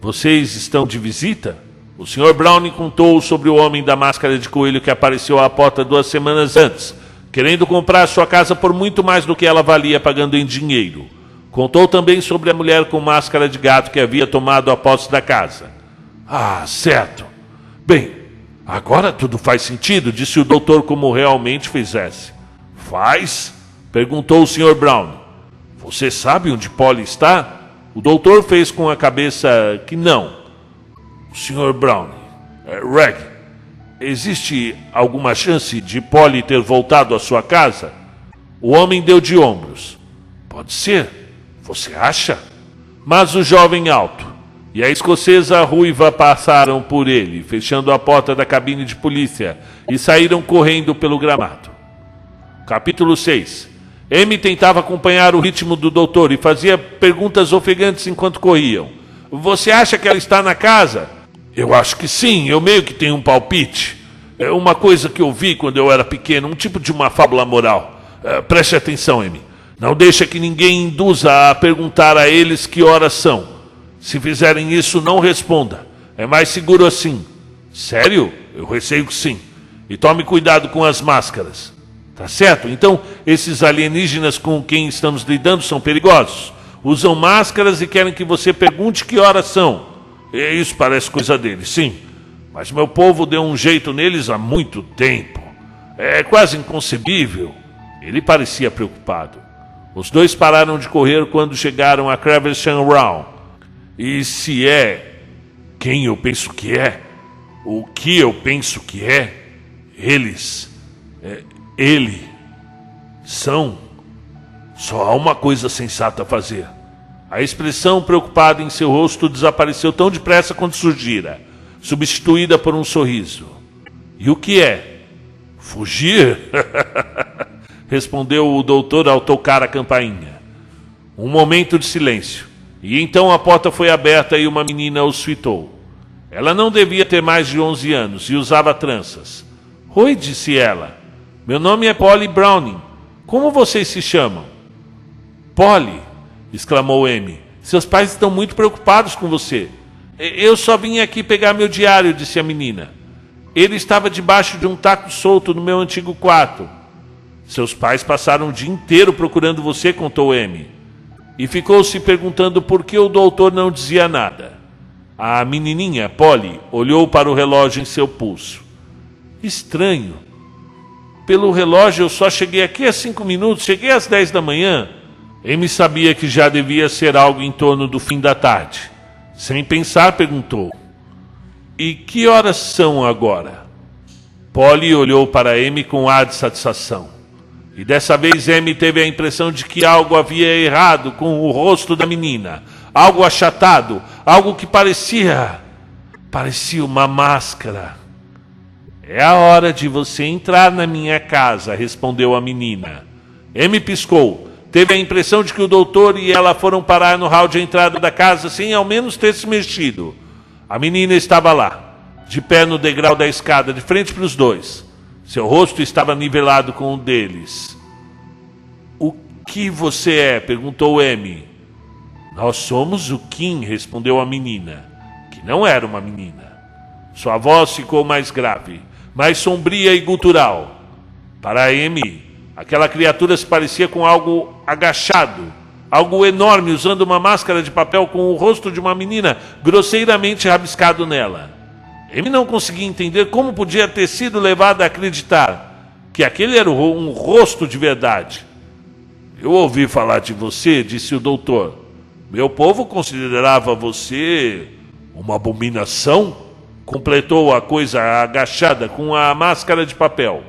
Vocês estão de visita? O Sr. Browning contou sobre o homem da máscara de coelho que apareceu à porta duas semanas antes querendo comprar sua casa por muito mais do que ela valia pagando em dinheiro. Contou também sobre a mulher com máscara de gato que havia tomado a posse da casa. Ah, certo. Bem, agora tudo faz sentido, disse o doutor como realmente fizesse. Faz? perguntou o Sr. Brown. Você sabe onde Polly está? O doutor fez com a cabeça que não. O Sr. Brown, é, Reg, Existe alguma chance de Polly ter voltado à sua casa? O homem deu de ombros. Pode ser. Você acha? Mas o jovem alto e a escocesa ruiva passaram por ele, fechando a porta da cabine de polícia e saíram correndo pelo gramado. Capítulo 6 M tentava acompanhar o ritmo do doutor e fazia perguntas ofegantes enquanto corriam. Você acha que ela está na casa? Eu acho que sim, eu meio que tenho um palpite. É uma coisa que eu vi quando eu era pequeno, um tipo de uma fábula moral. É, preste atenção, Amy. Não deixa que ninguém induza a perguntar a eles que horas são. Se fizerem isso, não responda. É mais seguro assim. Sério? Eu receio que sim. E tome cuidado com as máscaras. Tá certo? Então, esses alienígenas com quem estamos lidando são perigosos. Usam máscaras e querem que você pergunte que horas são. Isso parece coisa deles, sim. Mas meu povo deu um jeito neles há muito tempo. É quase inconcebível. Ele parecia preocupado. Os dois pararam de correr quando chegaram a Cravershan Round. E se é quem eu penso que é, o que eu penso que é, eles, é, ele, são. Só há uma coisa sensata a fazer a expressão preocupada em seu rosto desapareceu tão depressa quanto surgira, substituída por um sorriso. E o que é? Fugir? Respondeu o doutor ao tocar a campainha. Um momento de silêncio. E então a porta foi aberta e uma menina os fitou. Ela não devia ter mais de 11 anos e usava tranças. Oi, disse ela. Meu nome é Polly Browning. Como vocês se chamam? Polly, exclamou M. Seus pais estão muito preocupados com você. Eu só vim aqui pegar meu diário, disse a menina. Ele estava debaixo de um taco solto no meu antigo quarto. Seus pais passaram o dia inteiro procurando você, contou M. E ficou se perguntando por que o doutor não dizia nada. A menininha, Polly, olhou para o relógio em seu pulso. Estranho. Pelo relógio eu só cheguei aqui há cinco minutos, cheguei às dez da manhã. Amy sabia que já devia ser algo em torno do fim da tarde. Sem pensar, perguntou: E que horas são agora? Polly olhou para Amy com ar de satisfação. E dessa vez Amy teve a impressão de que algo havia errado com o rosto da menina. Algo achatado, algo que parecia. parecia uma máscara. É a hora de você entrar na minha casa, respondeu a menina. Amy piscou. Teve a impressão de que o doutor e ela foram parar no hall de entrada da casa sem ao menos ter se mexido. A menina estava lá, de pé no degrau da escada, de frente para os dois. Seu rosto estava nivelado com o deles. O que você é? perguntou Amy. Nós somos o Kim, respondeu a menina, que não era uma menina. Sua voz ficou mais grave mais sombria e gutural. Para Amy, aquela criatura se parecia com algo agachado, algo enorme, usando uma máscara de papel com o rosto de uma menina grosseiramente rabiscado nela. Amy não conseguia entender como podia ter sido levada a acreditar que aquele era um rosto de verdade. Eu ouvi falar de você, disse o doutor. Meu povo considerava você uma abominação completou a coisa agachada com a máscara de papel.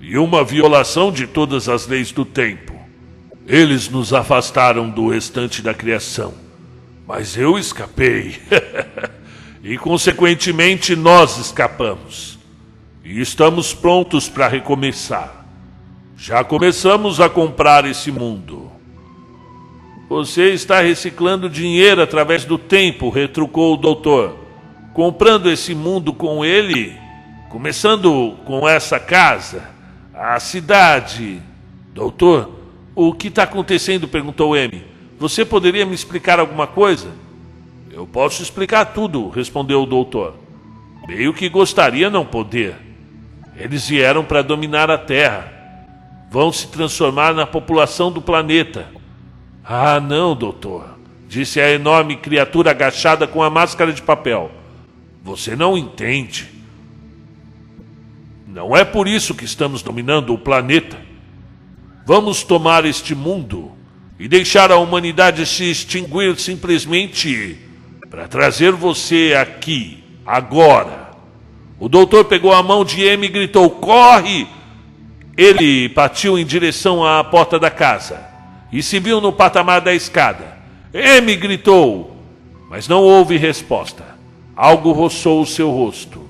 E uma violação de todas as leis do tempo. Eles nos afastaram do restante da criação. Mas eu escapei. e, consequentemente, nós escapamos. E estamos prontos para recomeçar. Já começamos a comprar esse mundo. Você está reciclando dinheiro através do tempo, retrucou o doutor comprando esse mundo com ele, começando com essa casa, a cidade. Doutor, o que está acontecendo? perguntou M. Você poderia me explicar alguma coisa? Eu posso explicar tudo, respondeu o doutor. Meio que gostaria não poder. Eles vieram para dominar a Terra. Vão se transformar na população do planeta. Ah, não, doutor, disse a enorme criatura agachada com a máscara de papel. Você não entende. Não é por isso que estamos dominando o planeta. Vamos tomar este mundo e deixar a humanidade se extinguir simplesmente para trazer você aqui, agora. O doutor pegou a mão de M e gritou: Corre! Ele partiu em direção à porta da casa e se viu no patamar da escada. M gritou, mas não houve resposta. Algo roçou o seu rosto.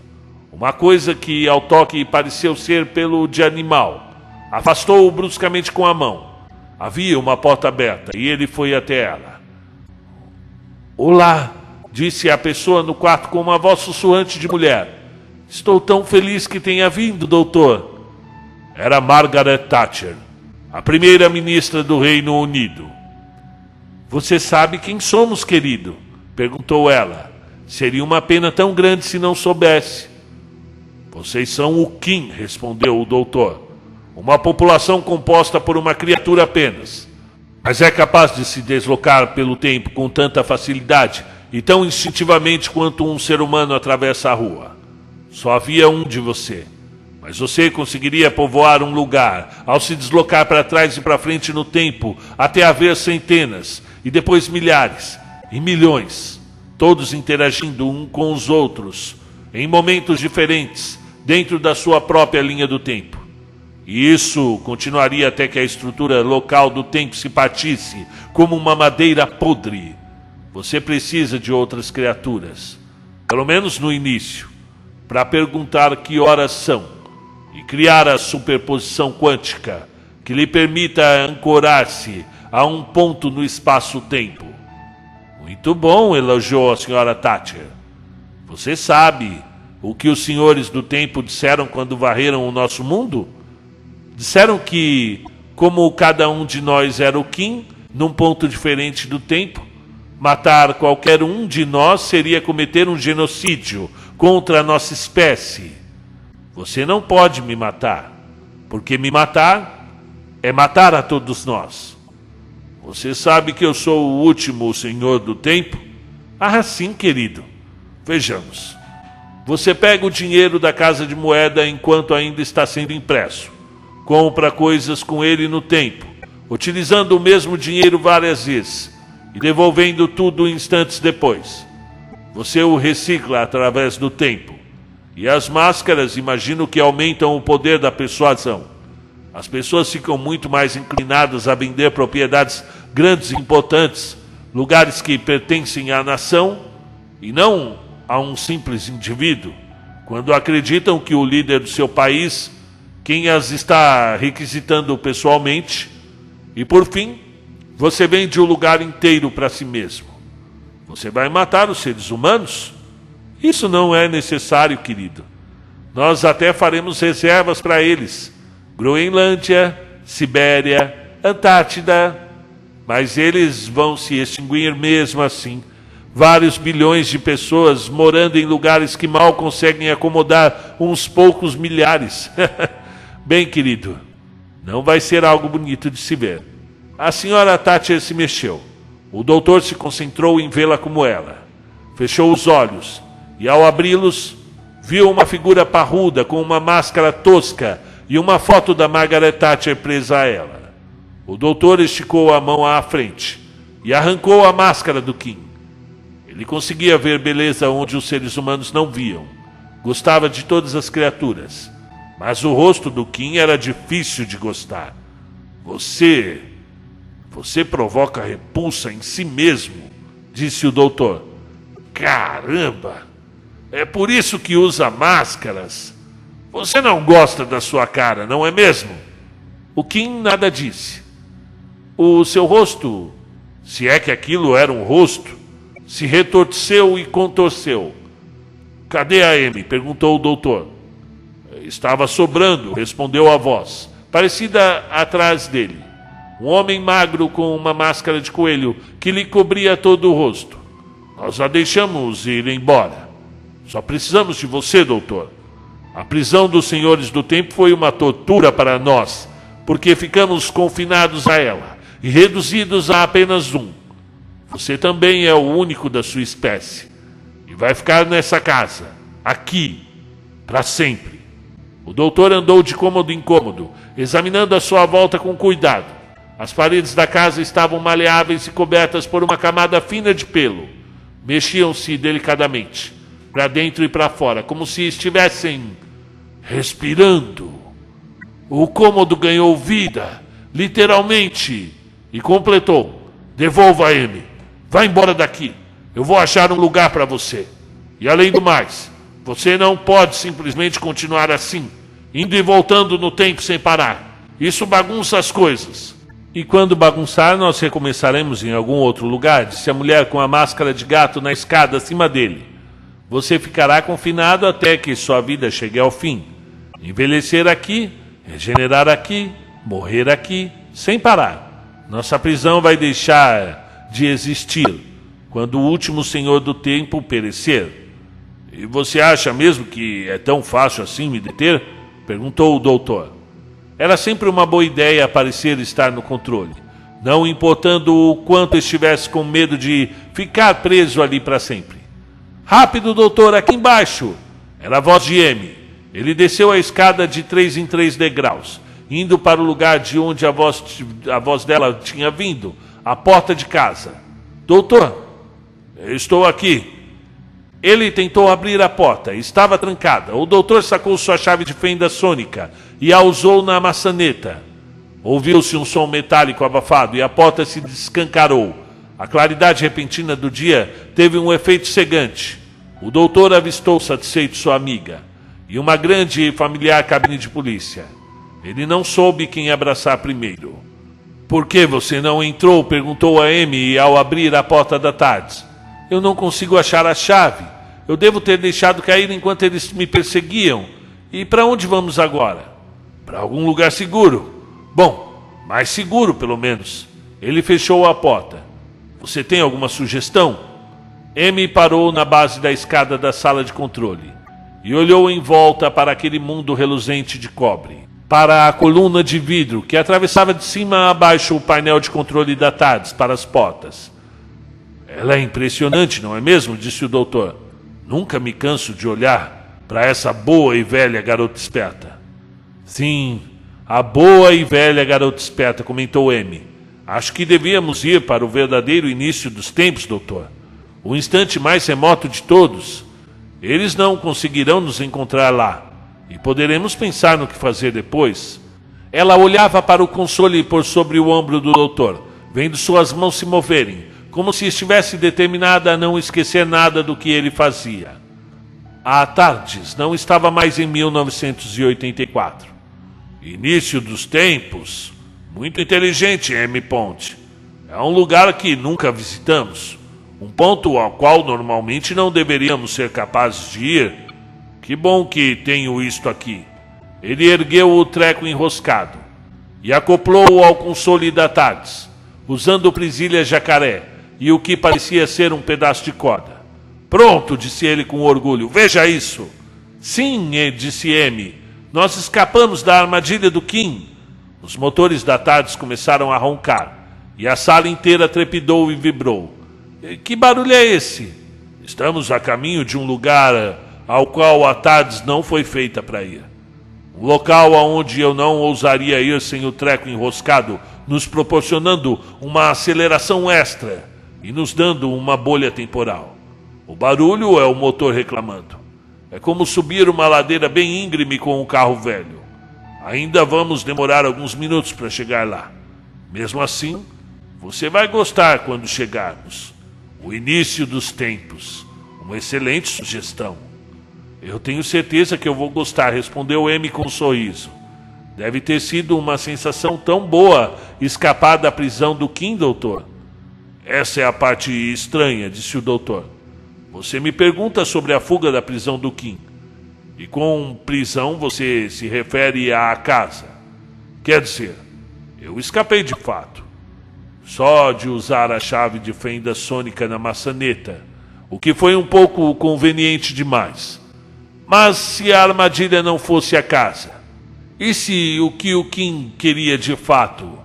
Uma coisa que ao toque pareceu ser pelo de animal. Afastou-o bruscamente com a mão. Havia uma porta aberta e ele foi até ela. Olá, disse a pessoa no quarto com uma voz sussurrante de mulher. Estou tão feliz que tenha vindo, doutor. Era Margaret Thatcher, a primeira ministra do Reino Unido. Você sabe quem somos, querido? perguntou ela. Seria uma pena tão grande se não soubesse. Vocês são o Kim, respondeu o doutor. Uma população composta por uma criatura apenas. Mas é capaz de se deslocar pelo tempo com tanta facilidade e tão instintivamente quanto um ser humano atravessa a rua. Só havia um de você. Mas você conseguiria povoar um lugar ao se deslocar para trás e para frente no tempo, até haver centenas, e depois milhares e milhões todos interagindo um com os outros, em momentos diferentes, dentro da sua própria linha do tempo. E isso continuaria até que a estrutura local do tempo se partisse como uma madeira podre. Você precisa de outras criaturas, pelo menos no início, para perguntar que horas são e criar a superposição quântica que lhe permita ancorar-se a um ponto no espaço-tempo. Muito bom, elogiou a senhora Thatcher. Você sabe o que os senhores do tempo disseram quando varreram o nosso mundo? Disseram que como cada um de nós era o Kim, num ponto diferente do tempo, matar qualquer um de nós seria cometer um genocídio contra a nossa espécie. Você não pode me matar, porque me matar é matar a todos nós. Você sabe que eu sou o último senhor do tempo? Ah, sim, querido. Vejamos. Você pega o dinheiro da casa de moeda enquanto ainda está sendo impresso. Compra coisas com ele no tempo, utilizando o mesmo dinheiro várias vezes e devolvendo tudo instantes depois. Você o recicla através do tempo. E as máscaras, imagino que aumentam o poder da persuasão. As pessoas ficam muito mais inclinadas a vender propriedades grandes e importantes, lugares que pertencem à nação e não a um simples indivíduo, quando acreditam que o líder do seu país, quem as está requisitando pessoalmente, e por fim, você vende o lugar inteiro para si mesmo. Você vai matar os seres humanos? Isso não é necessário, querido. Nós até faremos reservas para eles Groenlândia, Sibéria, Antártida, mas eles vão se extinguir mesmo assim. Vários bilhões de pessoas morando em lugares que mal conseguem acomodar uns poucos milhares. Bem, querido, não vai ser algo bonito de se ver. A senhora Thatcher se mexeu. O doutor se concentrou em vê-la como ela. Fechou os olhos e, ao abri-los, viu uma figura parruda com uma máscara tosca e uma foto da Margaret Thatcher presa a ela. O doutor esticou a mão à frente e arrancou a máscara do Kim. Ele conseguia ver beleza onde os seres humanos não viam. Gostava de todas as criaturas, mas o rosto do Kim era difícil de gostar. Você. Você provoca repulsa em si mesmo, disse o doutor. Caramba! É por isso que usa máscaras. Você não gosta da sua cara, não é mesmo? O Kim nada disse. O seu rosto, se é que aquilo era um rosto, se retorceu e contorceu. Cadê a M? perguntou o doutor. Estava sobrando, respondeu a voz, parecida atrás dele. Um homem magro com uma máscara de coelho que lhe cobria todo o rosto. Nós a deixamos ir embora. Só precisamos de você, doutor. A prisão dos senhores do tempo foi uma tortura para nós, porque ficamos confinados a ela e reduzidos a apenas um. Você também é o único da sua espécie e vai ficar nessa casa, aqui, para sempre. O doutor andou de cômodo em cômodo, examinando a sua volta com cuidado. As paredes da casa estavam maleáveis e cobertas por uma camada fina de pelo. Mexiam-se delicadamente para dentro e para fora, como se estivessem respirando. O cômodo ganhou vida, literalmente, e completou: Devolva M. Vá embora daqui. Eu vou achar um lugar para você. E além do mais, você não pode simplesmente continuar assim, indo e voltando no tempo sem parar. Isso bagunça as coisas. E quando bagunçar, nós recomeçaremos em algum outro lugar, disse a mulher com a máscara de gato na escada acima dele. Você ficará confinado até que sua vida chegue ao fim. Envelhecer aqui, regenerar aqui, morrer aqui, sem parar. Nossa prisão vai deixar de existir quando o último senhor do tempo perecer. E você acha mesmo que é tão fácil assim me deter? perguntou o doutor. Era sempre uma boa ideia parecer estar no controle, não importando o quanto estivesse com medo de ficar preso ali para sempre. Rápido, doutor, aqui embaixo! Era a voz de M. Ele desceu a escada de três em três degraus, indo para o lugar de onde a voz, a voz dela tinha vindo, a porta de casa. Doutor, estou aqui. Ele tentou abrir a porta, estava trancada. O doutor sacou sua chave de fenda sônica e a usou na maçaneta. Ouviu-se um som metálico abafado e a porta se descancarou. A claridade repentina do dia teve um efeito cegante. O doutor avistou satisfeito sua amiga e uma grande e familiar cabine de polícia. Ele não soube quem abraçar primeiro. Por que você não entrou? perguntou a Amy ao abrir a porta da tarde. Eu não consigo achar a chave. Eu devo ter deixado cair enquanto eles me perseguiam. E para onde vamos agora? Para algum lugar seguro. Bom, Mais seguro, pelo menos. Ele fechou a porta. Você tem alguma sugestão? M parou na base da escada da sala de controle e olhou em volta para aquele mundo reluzente de cobre, para a coluna de vidro que atravessava de cima a baixo o painel de controle da TARDIS para as portas. Ela é impressionante, não é mesmo? disse o doutor. Nunca me canso de olhar para essa boa e velha garota esperta. Sim, a boa e velha garota esperta, comentou M. Acho que devíamos ir para o verdadeiro início dos tempos, doutor. O instante mais remoto de todos. Eles não conseguirão nos encontrar lá. E poderemos pensar no que fazer depois. Ela olhava para o console por sobre o ombro do doutor, vendo suas mãos se moverem, como se estivesse determinada a não esquecer nada do que ele fazia. A Tardes não estava mais em 1984. Início dos tempos. Muito inteligente, M. Ponte. É um lugar que nunca visitamos. Um ponto ao qual normalmente não deveríamos ser capazes de ir. Que bom que tenho isto aqui. Ele ergueu o treco enroscado e acoplou-o ao console da Tardes, usando presilha jacaré e o que parecia ser um pedaço de corda. Pronto, disse ele com orgulho. Veja isso. Sim, disse M nós escapamos da armadilha do Kim. Os motores da TARDIS começaram a roncar e a sala inteira trepidou e vibrou. Que barulho é esse? Estamos a caminho de um lugar eh, ao qual a TARDIS não foi feita para ir. Um local aonde eu não ousaria ir sem o treco enroscado, nos proporcionando uma aceleração extra e nos dando uma bolha temporal. O barulho é o motor reclamando. É como subir uma ladeira bem íngreme com um carro velho. Ainda vamos demorar alguns minutos para chegar lá. Mesmo assim, você vai gostar quando chegarmos. O início dos tempos. Uma excelente sugestão. Eu tenho certeza que eu vou gostar, respondeu M com um sorriso. Deve ter sido uma sensação tão boa escapar da prisão do Kim, doutor. Essa é a parte estranha, disse o doutor. Você me pergunta sobre a fuga da prisão do Kim. E com prisão você se refere à casa. Quer dizer, eu escapei de fato. Só de usar a chave de fenda sônica na maçaneta, o que foi um pouco conveniente demais. Mas se a armadilha não fosse a casa, e se o que o Kim queria de fato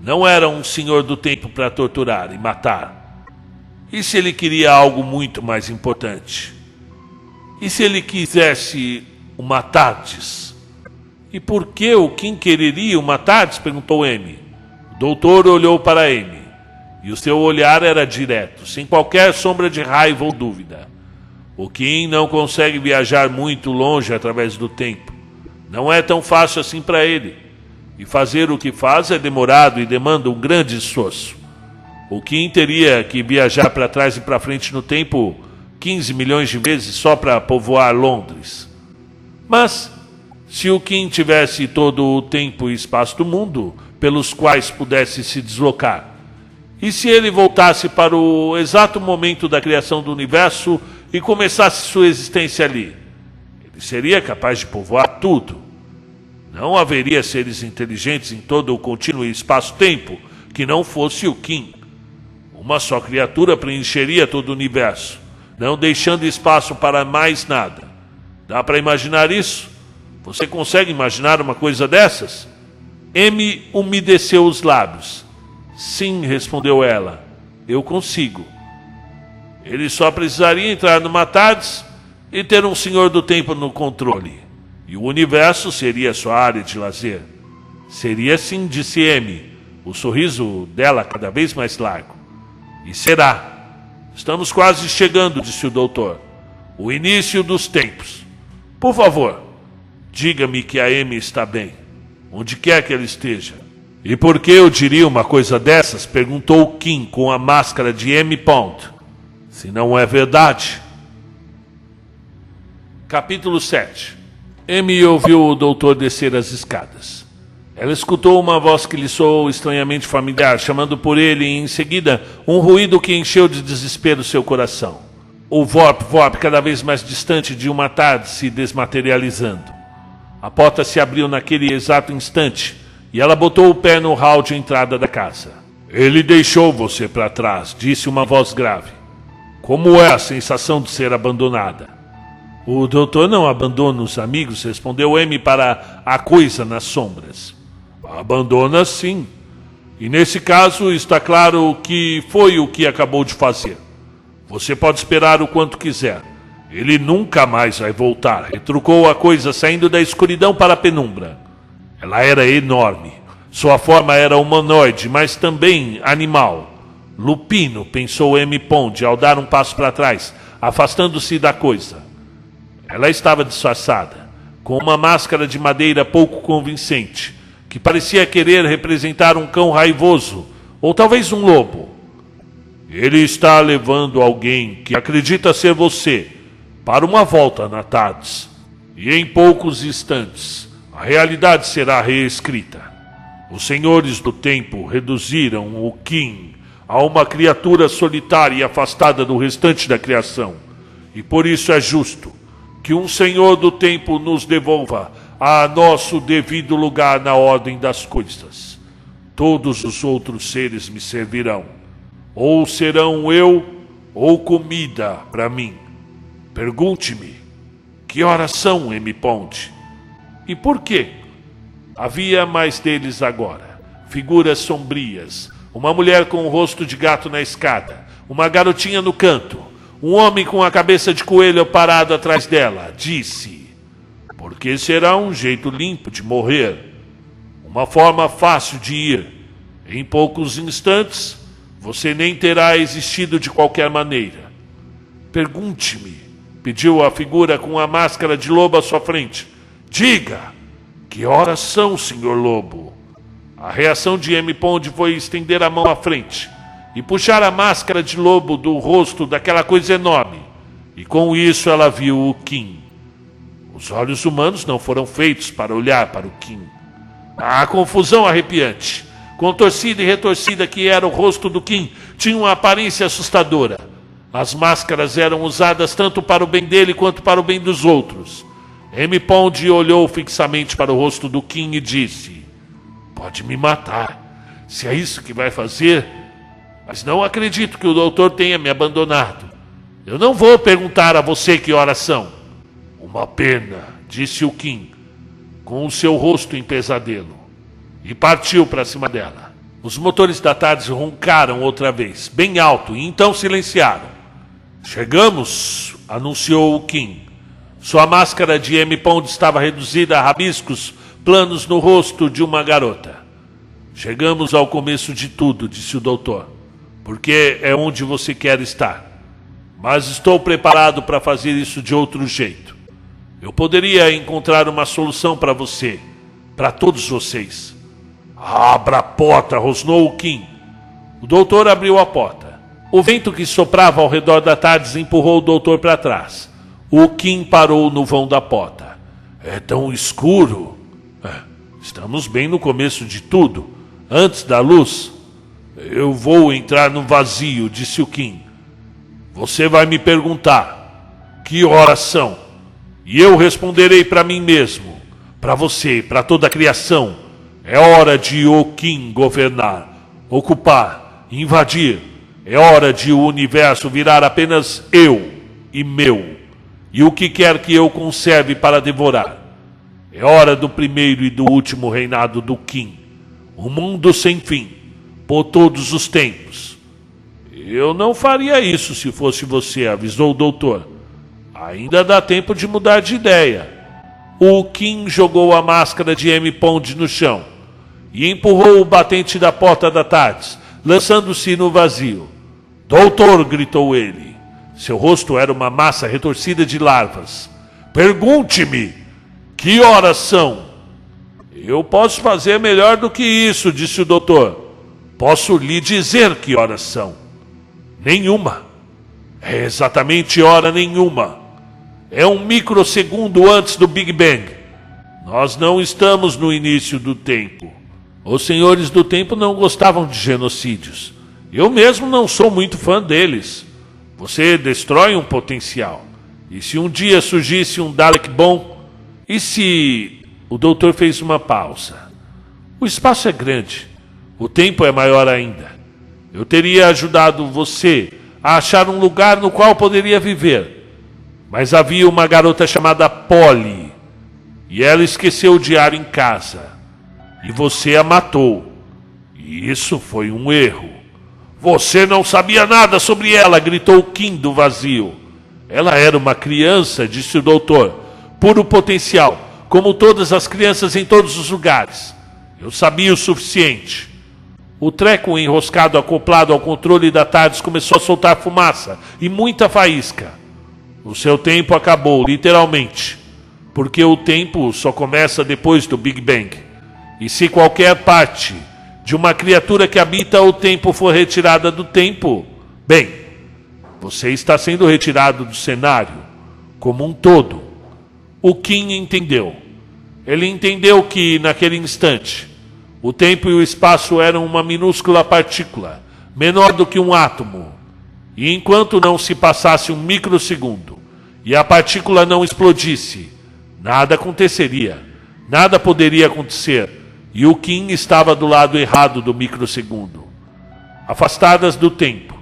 não era um senhor do tempo para torturar e matar, e se ele queria algo muito mais importante? E se ele quisesse uma Tardes? E por que o Kim quereria uma Tardes? perguntou M. O doutor olhou para M. E o seu olhar era direto, sem qualquer sombra de raiva ou dúvida. O Kim não consegue viajar muito longe através do tempo. Não é tão fácil assim para ele. E fazer o que faz é demorado e demanda um grande esforço. O Kim teria que viajar para trás e para frente no tempo 15 milhões de vezes só para povoar Londres. Mas, se o Kim tivesse todo o tempo e espaço do mundo pelos quais pudesse se deslocar, e se ele voltasse para o exato momento da criação do universo e começasse sua existência ali, ele seria capaz de povoar tudo. Não haveria seres inteligentes em todo o contínuo espaço-tempo que não fosse o Kim. Uma só criatura preencheria todo o universo, não deixando espaço para mais nada. Dá para imaginar isso? Você consegue imaginar uma coisa dessas? M umedeceu os lábios. Sim, respondeu ela. Eu consigo. Ele só precisaria entrar numa TARDIS e ter um senhor do tempo no controle. E o universo seria sua área de lazer. Seria assim, disse M, o sorriso dela cada vez mais largo. E será. Estamos quase chegando, disse o doutor. O início dos tempos. Por favor, diga-me que a Amy está bem, onde quer que ela esteja. E por que eu diria uma coisa dessas? perguntou Kim com a máscara de M. Pond. Se não é verdade. Capítulo 7 Amy ouviu o doutor descer as escadas. Ela escutou uma voz que lhe soou estranhamente familiar, chamando por ele, e em seguida um ruído que encheu de desespero seu coração. O Vorp Vorp, cada vez mais distante de uma tarde, se desmaterializando. A porta se abriu naquele exato instante e ela botou o pé no hall de entrada da casa. Ele deixou você para trás, disse uma voz grave. Como é a sensação de ser abandonada? O doutor não abandona os amigos, respondeu M para a coisa nas sombras. Abandona sim. E nesse caso está claro que foi o que acabou de fazer. Você pode esperar o quanto quiser. Ele nunca mais vai voltar. Retrucou a coisa saindo da escuridão para a penumbra. Ela era enorme. Sua forma era humanoide, mas também animal. Lupino, pensou M. Pond ao dar um passo para trás, afastando-se da coisa. Ela estava disfarçada, com uma máscara de madeira pouco convincente, que parecia querer representar um cão raivoso, ou talvez um lobo. Ele está levando alguém que acredita ser você para uma volta na Tardes. E em poucos instantes, a realidade será reescrita. Os senhores do tempo reduziram o Kim a uma criatura solitária e afastada do restante da criação. E por isso é justo que um senhor do tempo nos devolva a nosso devido lugar na ordem das coisas. Todos os outros seres me servirão, ou serão eu ou comida para mim. Pergunte-me, que horas são, M. Ponte? E por quê? Havia mais deles agora. Figuras sombrias, uma mulher com o rosto de gato na escada, uma garotinha no canto, um homem com a cabeça de coelho parado atrás dela. Disse: Porque será um jeito limpo de morrer, uma forma fácil de ir. Em poucos instantes, você nem terá existido de qualquer maneira. Pergunte-me pediu a figura com a máscara de lobo à sua frente. Diga, que horas são, senhor lobo? A reação de M. Pond foi estender a mão à frente e puxar a máscara de lobo do rosto daquela coisa enorme. E com isso ela viu o Kim. Os olhos humanos não foram feitos para olhar para o Kim. A confusão arrepiante, contorcida e retorcida que era o rosto do Kim, tinha uma aparência assustadora. As máscaras eram usadas tanto para o bem dele quanto para o bem dos outros. M. Pond olhou fixamente para o rosto do Kim e disse: Pode me matar, se é isso que vai fazer, mas não acredito que o doutor tenha me abandonado. Eu não vou perguntar a você que horas são. Uma pena, disse o Kim, com o seu rosto em pesadelo, e partiu para cima dela. Os motores da tarde roncaram outra vez, bem alto, e então silenciaram. Chegamos, anunciou o Kim. Sua máscara de M-Pond estava reduzida a rabiscos planos no rosto de uma garota. Chegamos ao começo de tudo, disse o doutor, porque é onde você quer estar. Mas estou preparado para fazer isso de outro jeito. Eu poderia encontrar uma solução para você, para todos vocês. Abra a porta, rosnou o Kim. O doutor abriu a porta. O vento que soprava ao redor da tarde empurrou o doutor para trás. O Kim parou no vão da porta. É tão escuro. É, estamos bem no começo de tudo, antes da luz. Eu vou entrar no vazio, disse o Kim. Você vai me perguntar que horas são, e eu responderei para mim mesmo, para você, para toda a criação. É hora de o Kim governar, ocupar, invadir é hora de o universo virar apenas eu e meu, e o que quer que eu conserve para devorar. É hora do primeiro e do último reinado do Kim, um mundo sem fim, por todos os tempos. Eu não faria isso se fosse você, avisou o doutor. Ainda dá tempo de mudar de ideia. O Kim jogou a máscara de M. Pond no chão e empurrou o batente da porta da tarde, lançando-se no vazio. Doutor, gritou ele. Seu rosto era uma massa retorcida de larvas. Pergunte-me, que horas são? Eu posso fazer melhor do que isso, disse o doutor. Posso lhe dizer que horas são. Nenhuma. É exatamente hora nenhuma. É um microsegundo antes do Big Bang. Nós não estamos no início do tempo. Os senhores do tempo não gostavam de genocídios. Eu mesmo não sou muito fã deles. Você destrói um potencial. E se um dia surgisse um Dalek bom? E se. O doutor fez uma pausa. O espaço é grande, o tempo é maior ainda. Eu teria ajudado você a achar um lugar no qual poderia viver. Mas havia uma garota chamada Polly, e ela esqueceu o diário em casa. E você a matou. E isso foi um erro. Você não sabia nada sobre ela, gritou Kim do vazio. Ela era uma criança, disse o doutor, puro potencial, como todas as crianças em todos os lugares. Eu sabia o suficiente. O treco enroscado acoplado ao controle da TARDIS começou a soltar fumaça e muita faísca. O seu tempo acabou, literalmente, porque o tempo só começa depois do Big Bang. E se qualquer parte de uma criatura que habita o tempo for retirada do tempo, bem, você está sendo retirado do cenário como um todo. O Kim entendeu. Ele entendeu que, naquele instante, o tempo e o espaço eram uma minúscula partícula, menor do que um átomo. E enquanto não se passasse um microsegundo e a partícula não explodisse, nada aconteceria. Nada poderia acontecer. E o Kim estava do lado errado do microsegundo. Afastadas do tempo,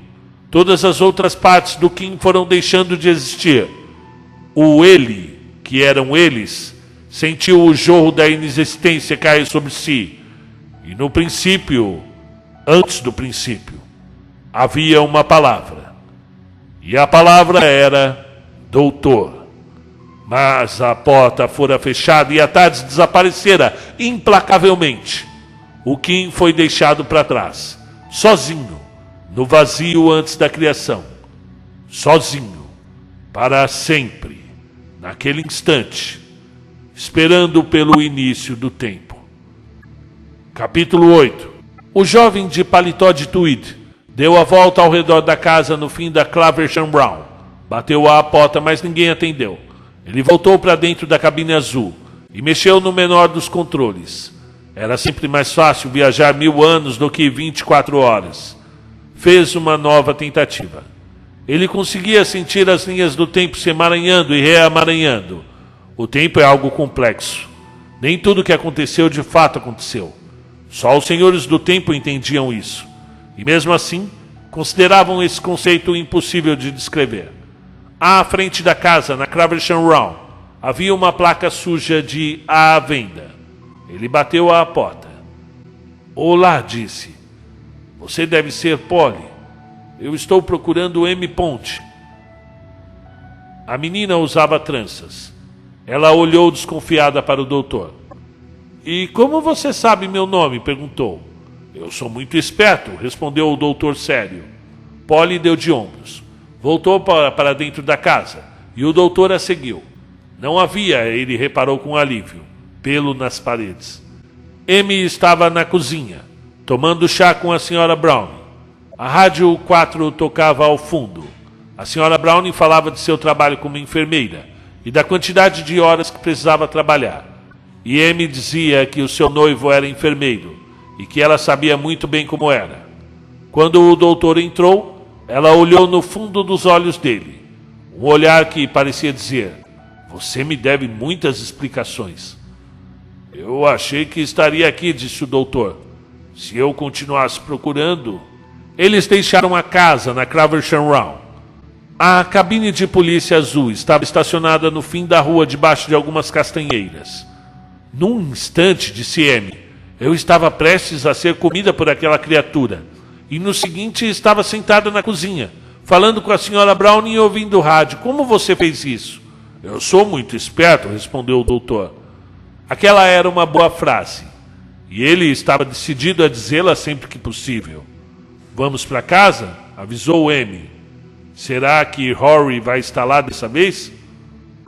Todas as outras partes do Kim foram deixando de existir. O ele, que eram eles, sentiu o jorro da inexistência cair sobre si. E no princípio, antes do princípio, havia uma palavra. E a palavra era doutor. Mas a porta fora fechada e a tarde desaparecera implacavelmente. O Kim foi deixado para trás, sozinho no vazio antes da criação, sozinho, para sempre, naquele instante, esperando pelo início do tempo. Capítulo 8 O jovem de paletó de tweed deu a volta ao redor da casa no fim da Claversham Brown. Bateu à porta, mas ninguém atendeu. Ele voltou para dentro da cabine azul e mexeu no menor dos controles. Era sempre mais fácil viajar mil anos do que 24 horas fez uma nova tentativa. Ele conseguia sentir as linhas do tempo se emaranhando e reamaranhando. O tempo é algo complexo. Nem tudo o que aconteceu de fato aconteceu. Só os senhores do tempo entendiam isso. E mesmo assim, consideravam esse conceito impossível de descrever. À frente da casa, na Craversham Round, havia uma placa suja de à venda. Ele bateu à porta. Olá, disse. Você deve ser Polly. Eu estou procurando M. Ponte. A menina usava tranças. Ela olhou desconfiada para o doutor. E como você sabe meu nome? perguntou. Eu sou muito esperto, respondeu o doutor sério. Polly deu de ombros. Voltou para, dentro da casa e o doutor a seguiu. Não havia, ele reparou com alívio, pelo nas paredes. M estava na cozinha tomando chá com a senhora Brown. A rádio 4 tocava ao fundo. A senhora Brown falava de seu trabalho como enfermeira e da quantidade de horas que precisava trabalhar. E M dizia que o seu noivo era enfermeiro e que ela sabia muito bem como era. Quando o doutor entrou, ela olhou no fundo dos olhos dele, um olhar que parecia dizer: Você me deve muitas explicações. Eu achei que estaria aqui, disse o doutor. Se eu continuasse procurando, eles deixaram a casa na Craversham Round. A cabine de polícia azul estava estacionada no fim da rua, debaixo de algumas castanheiras. Num instante, disse M, eu estava prestes a ser comida por aquela criatura. E no seguinte estava sentada na cozinha, falando com a senhora Brown e ouvindo o rádio. Como você fez isso? Eu sou muito esperto, respondeu o doutor. Aquela era uma boa frase. E ele estava decidido a dizê-la sempre que possível. Vamos para casa? avisou M. Será que Rory vai estar lá dessa vez?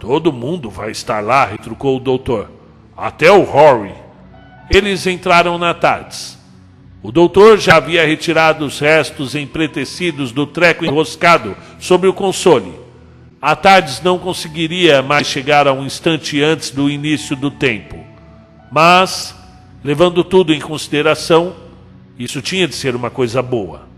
Todo mundo vai estar lá, retrucou o doutor. Até o Rory. Eles entraram na tardes. O doutor já havia retirado os restos empretecidos do treco enroscado sobre o console. A Tardes não conseguiria mais chegar a um instante antes do início do tempo. Mas Levando tudo em consideração, isso tinha de ser uma coisa boa.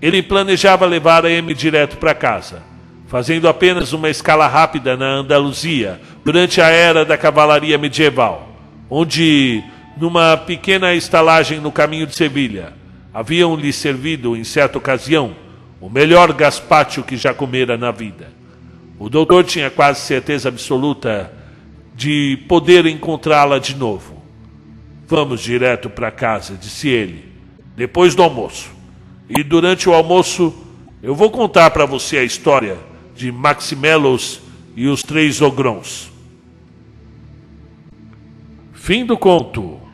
Ele planejava levar a M direto para casa, fazendo apenas uma escala rápida na Andaluzia durante a era da cavalaria medieval, onde numa pequena estalagem no caminho de Sevilha. Haviam-lhe servido, em certa ocasião, o melhor gazpacho que já comera na vida. O doutor tinha quase certeza absoluta de poder encontrá-la de novo. Vamos direto para casa, disse ele, depois do almoço. E durante o almoço eu vou contar para você a história de Maximelos e os três ogrons. Fim do conto.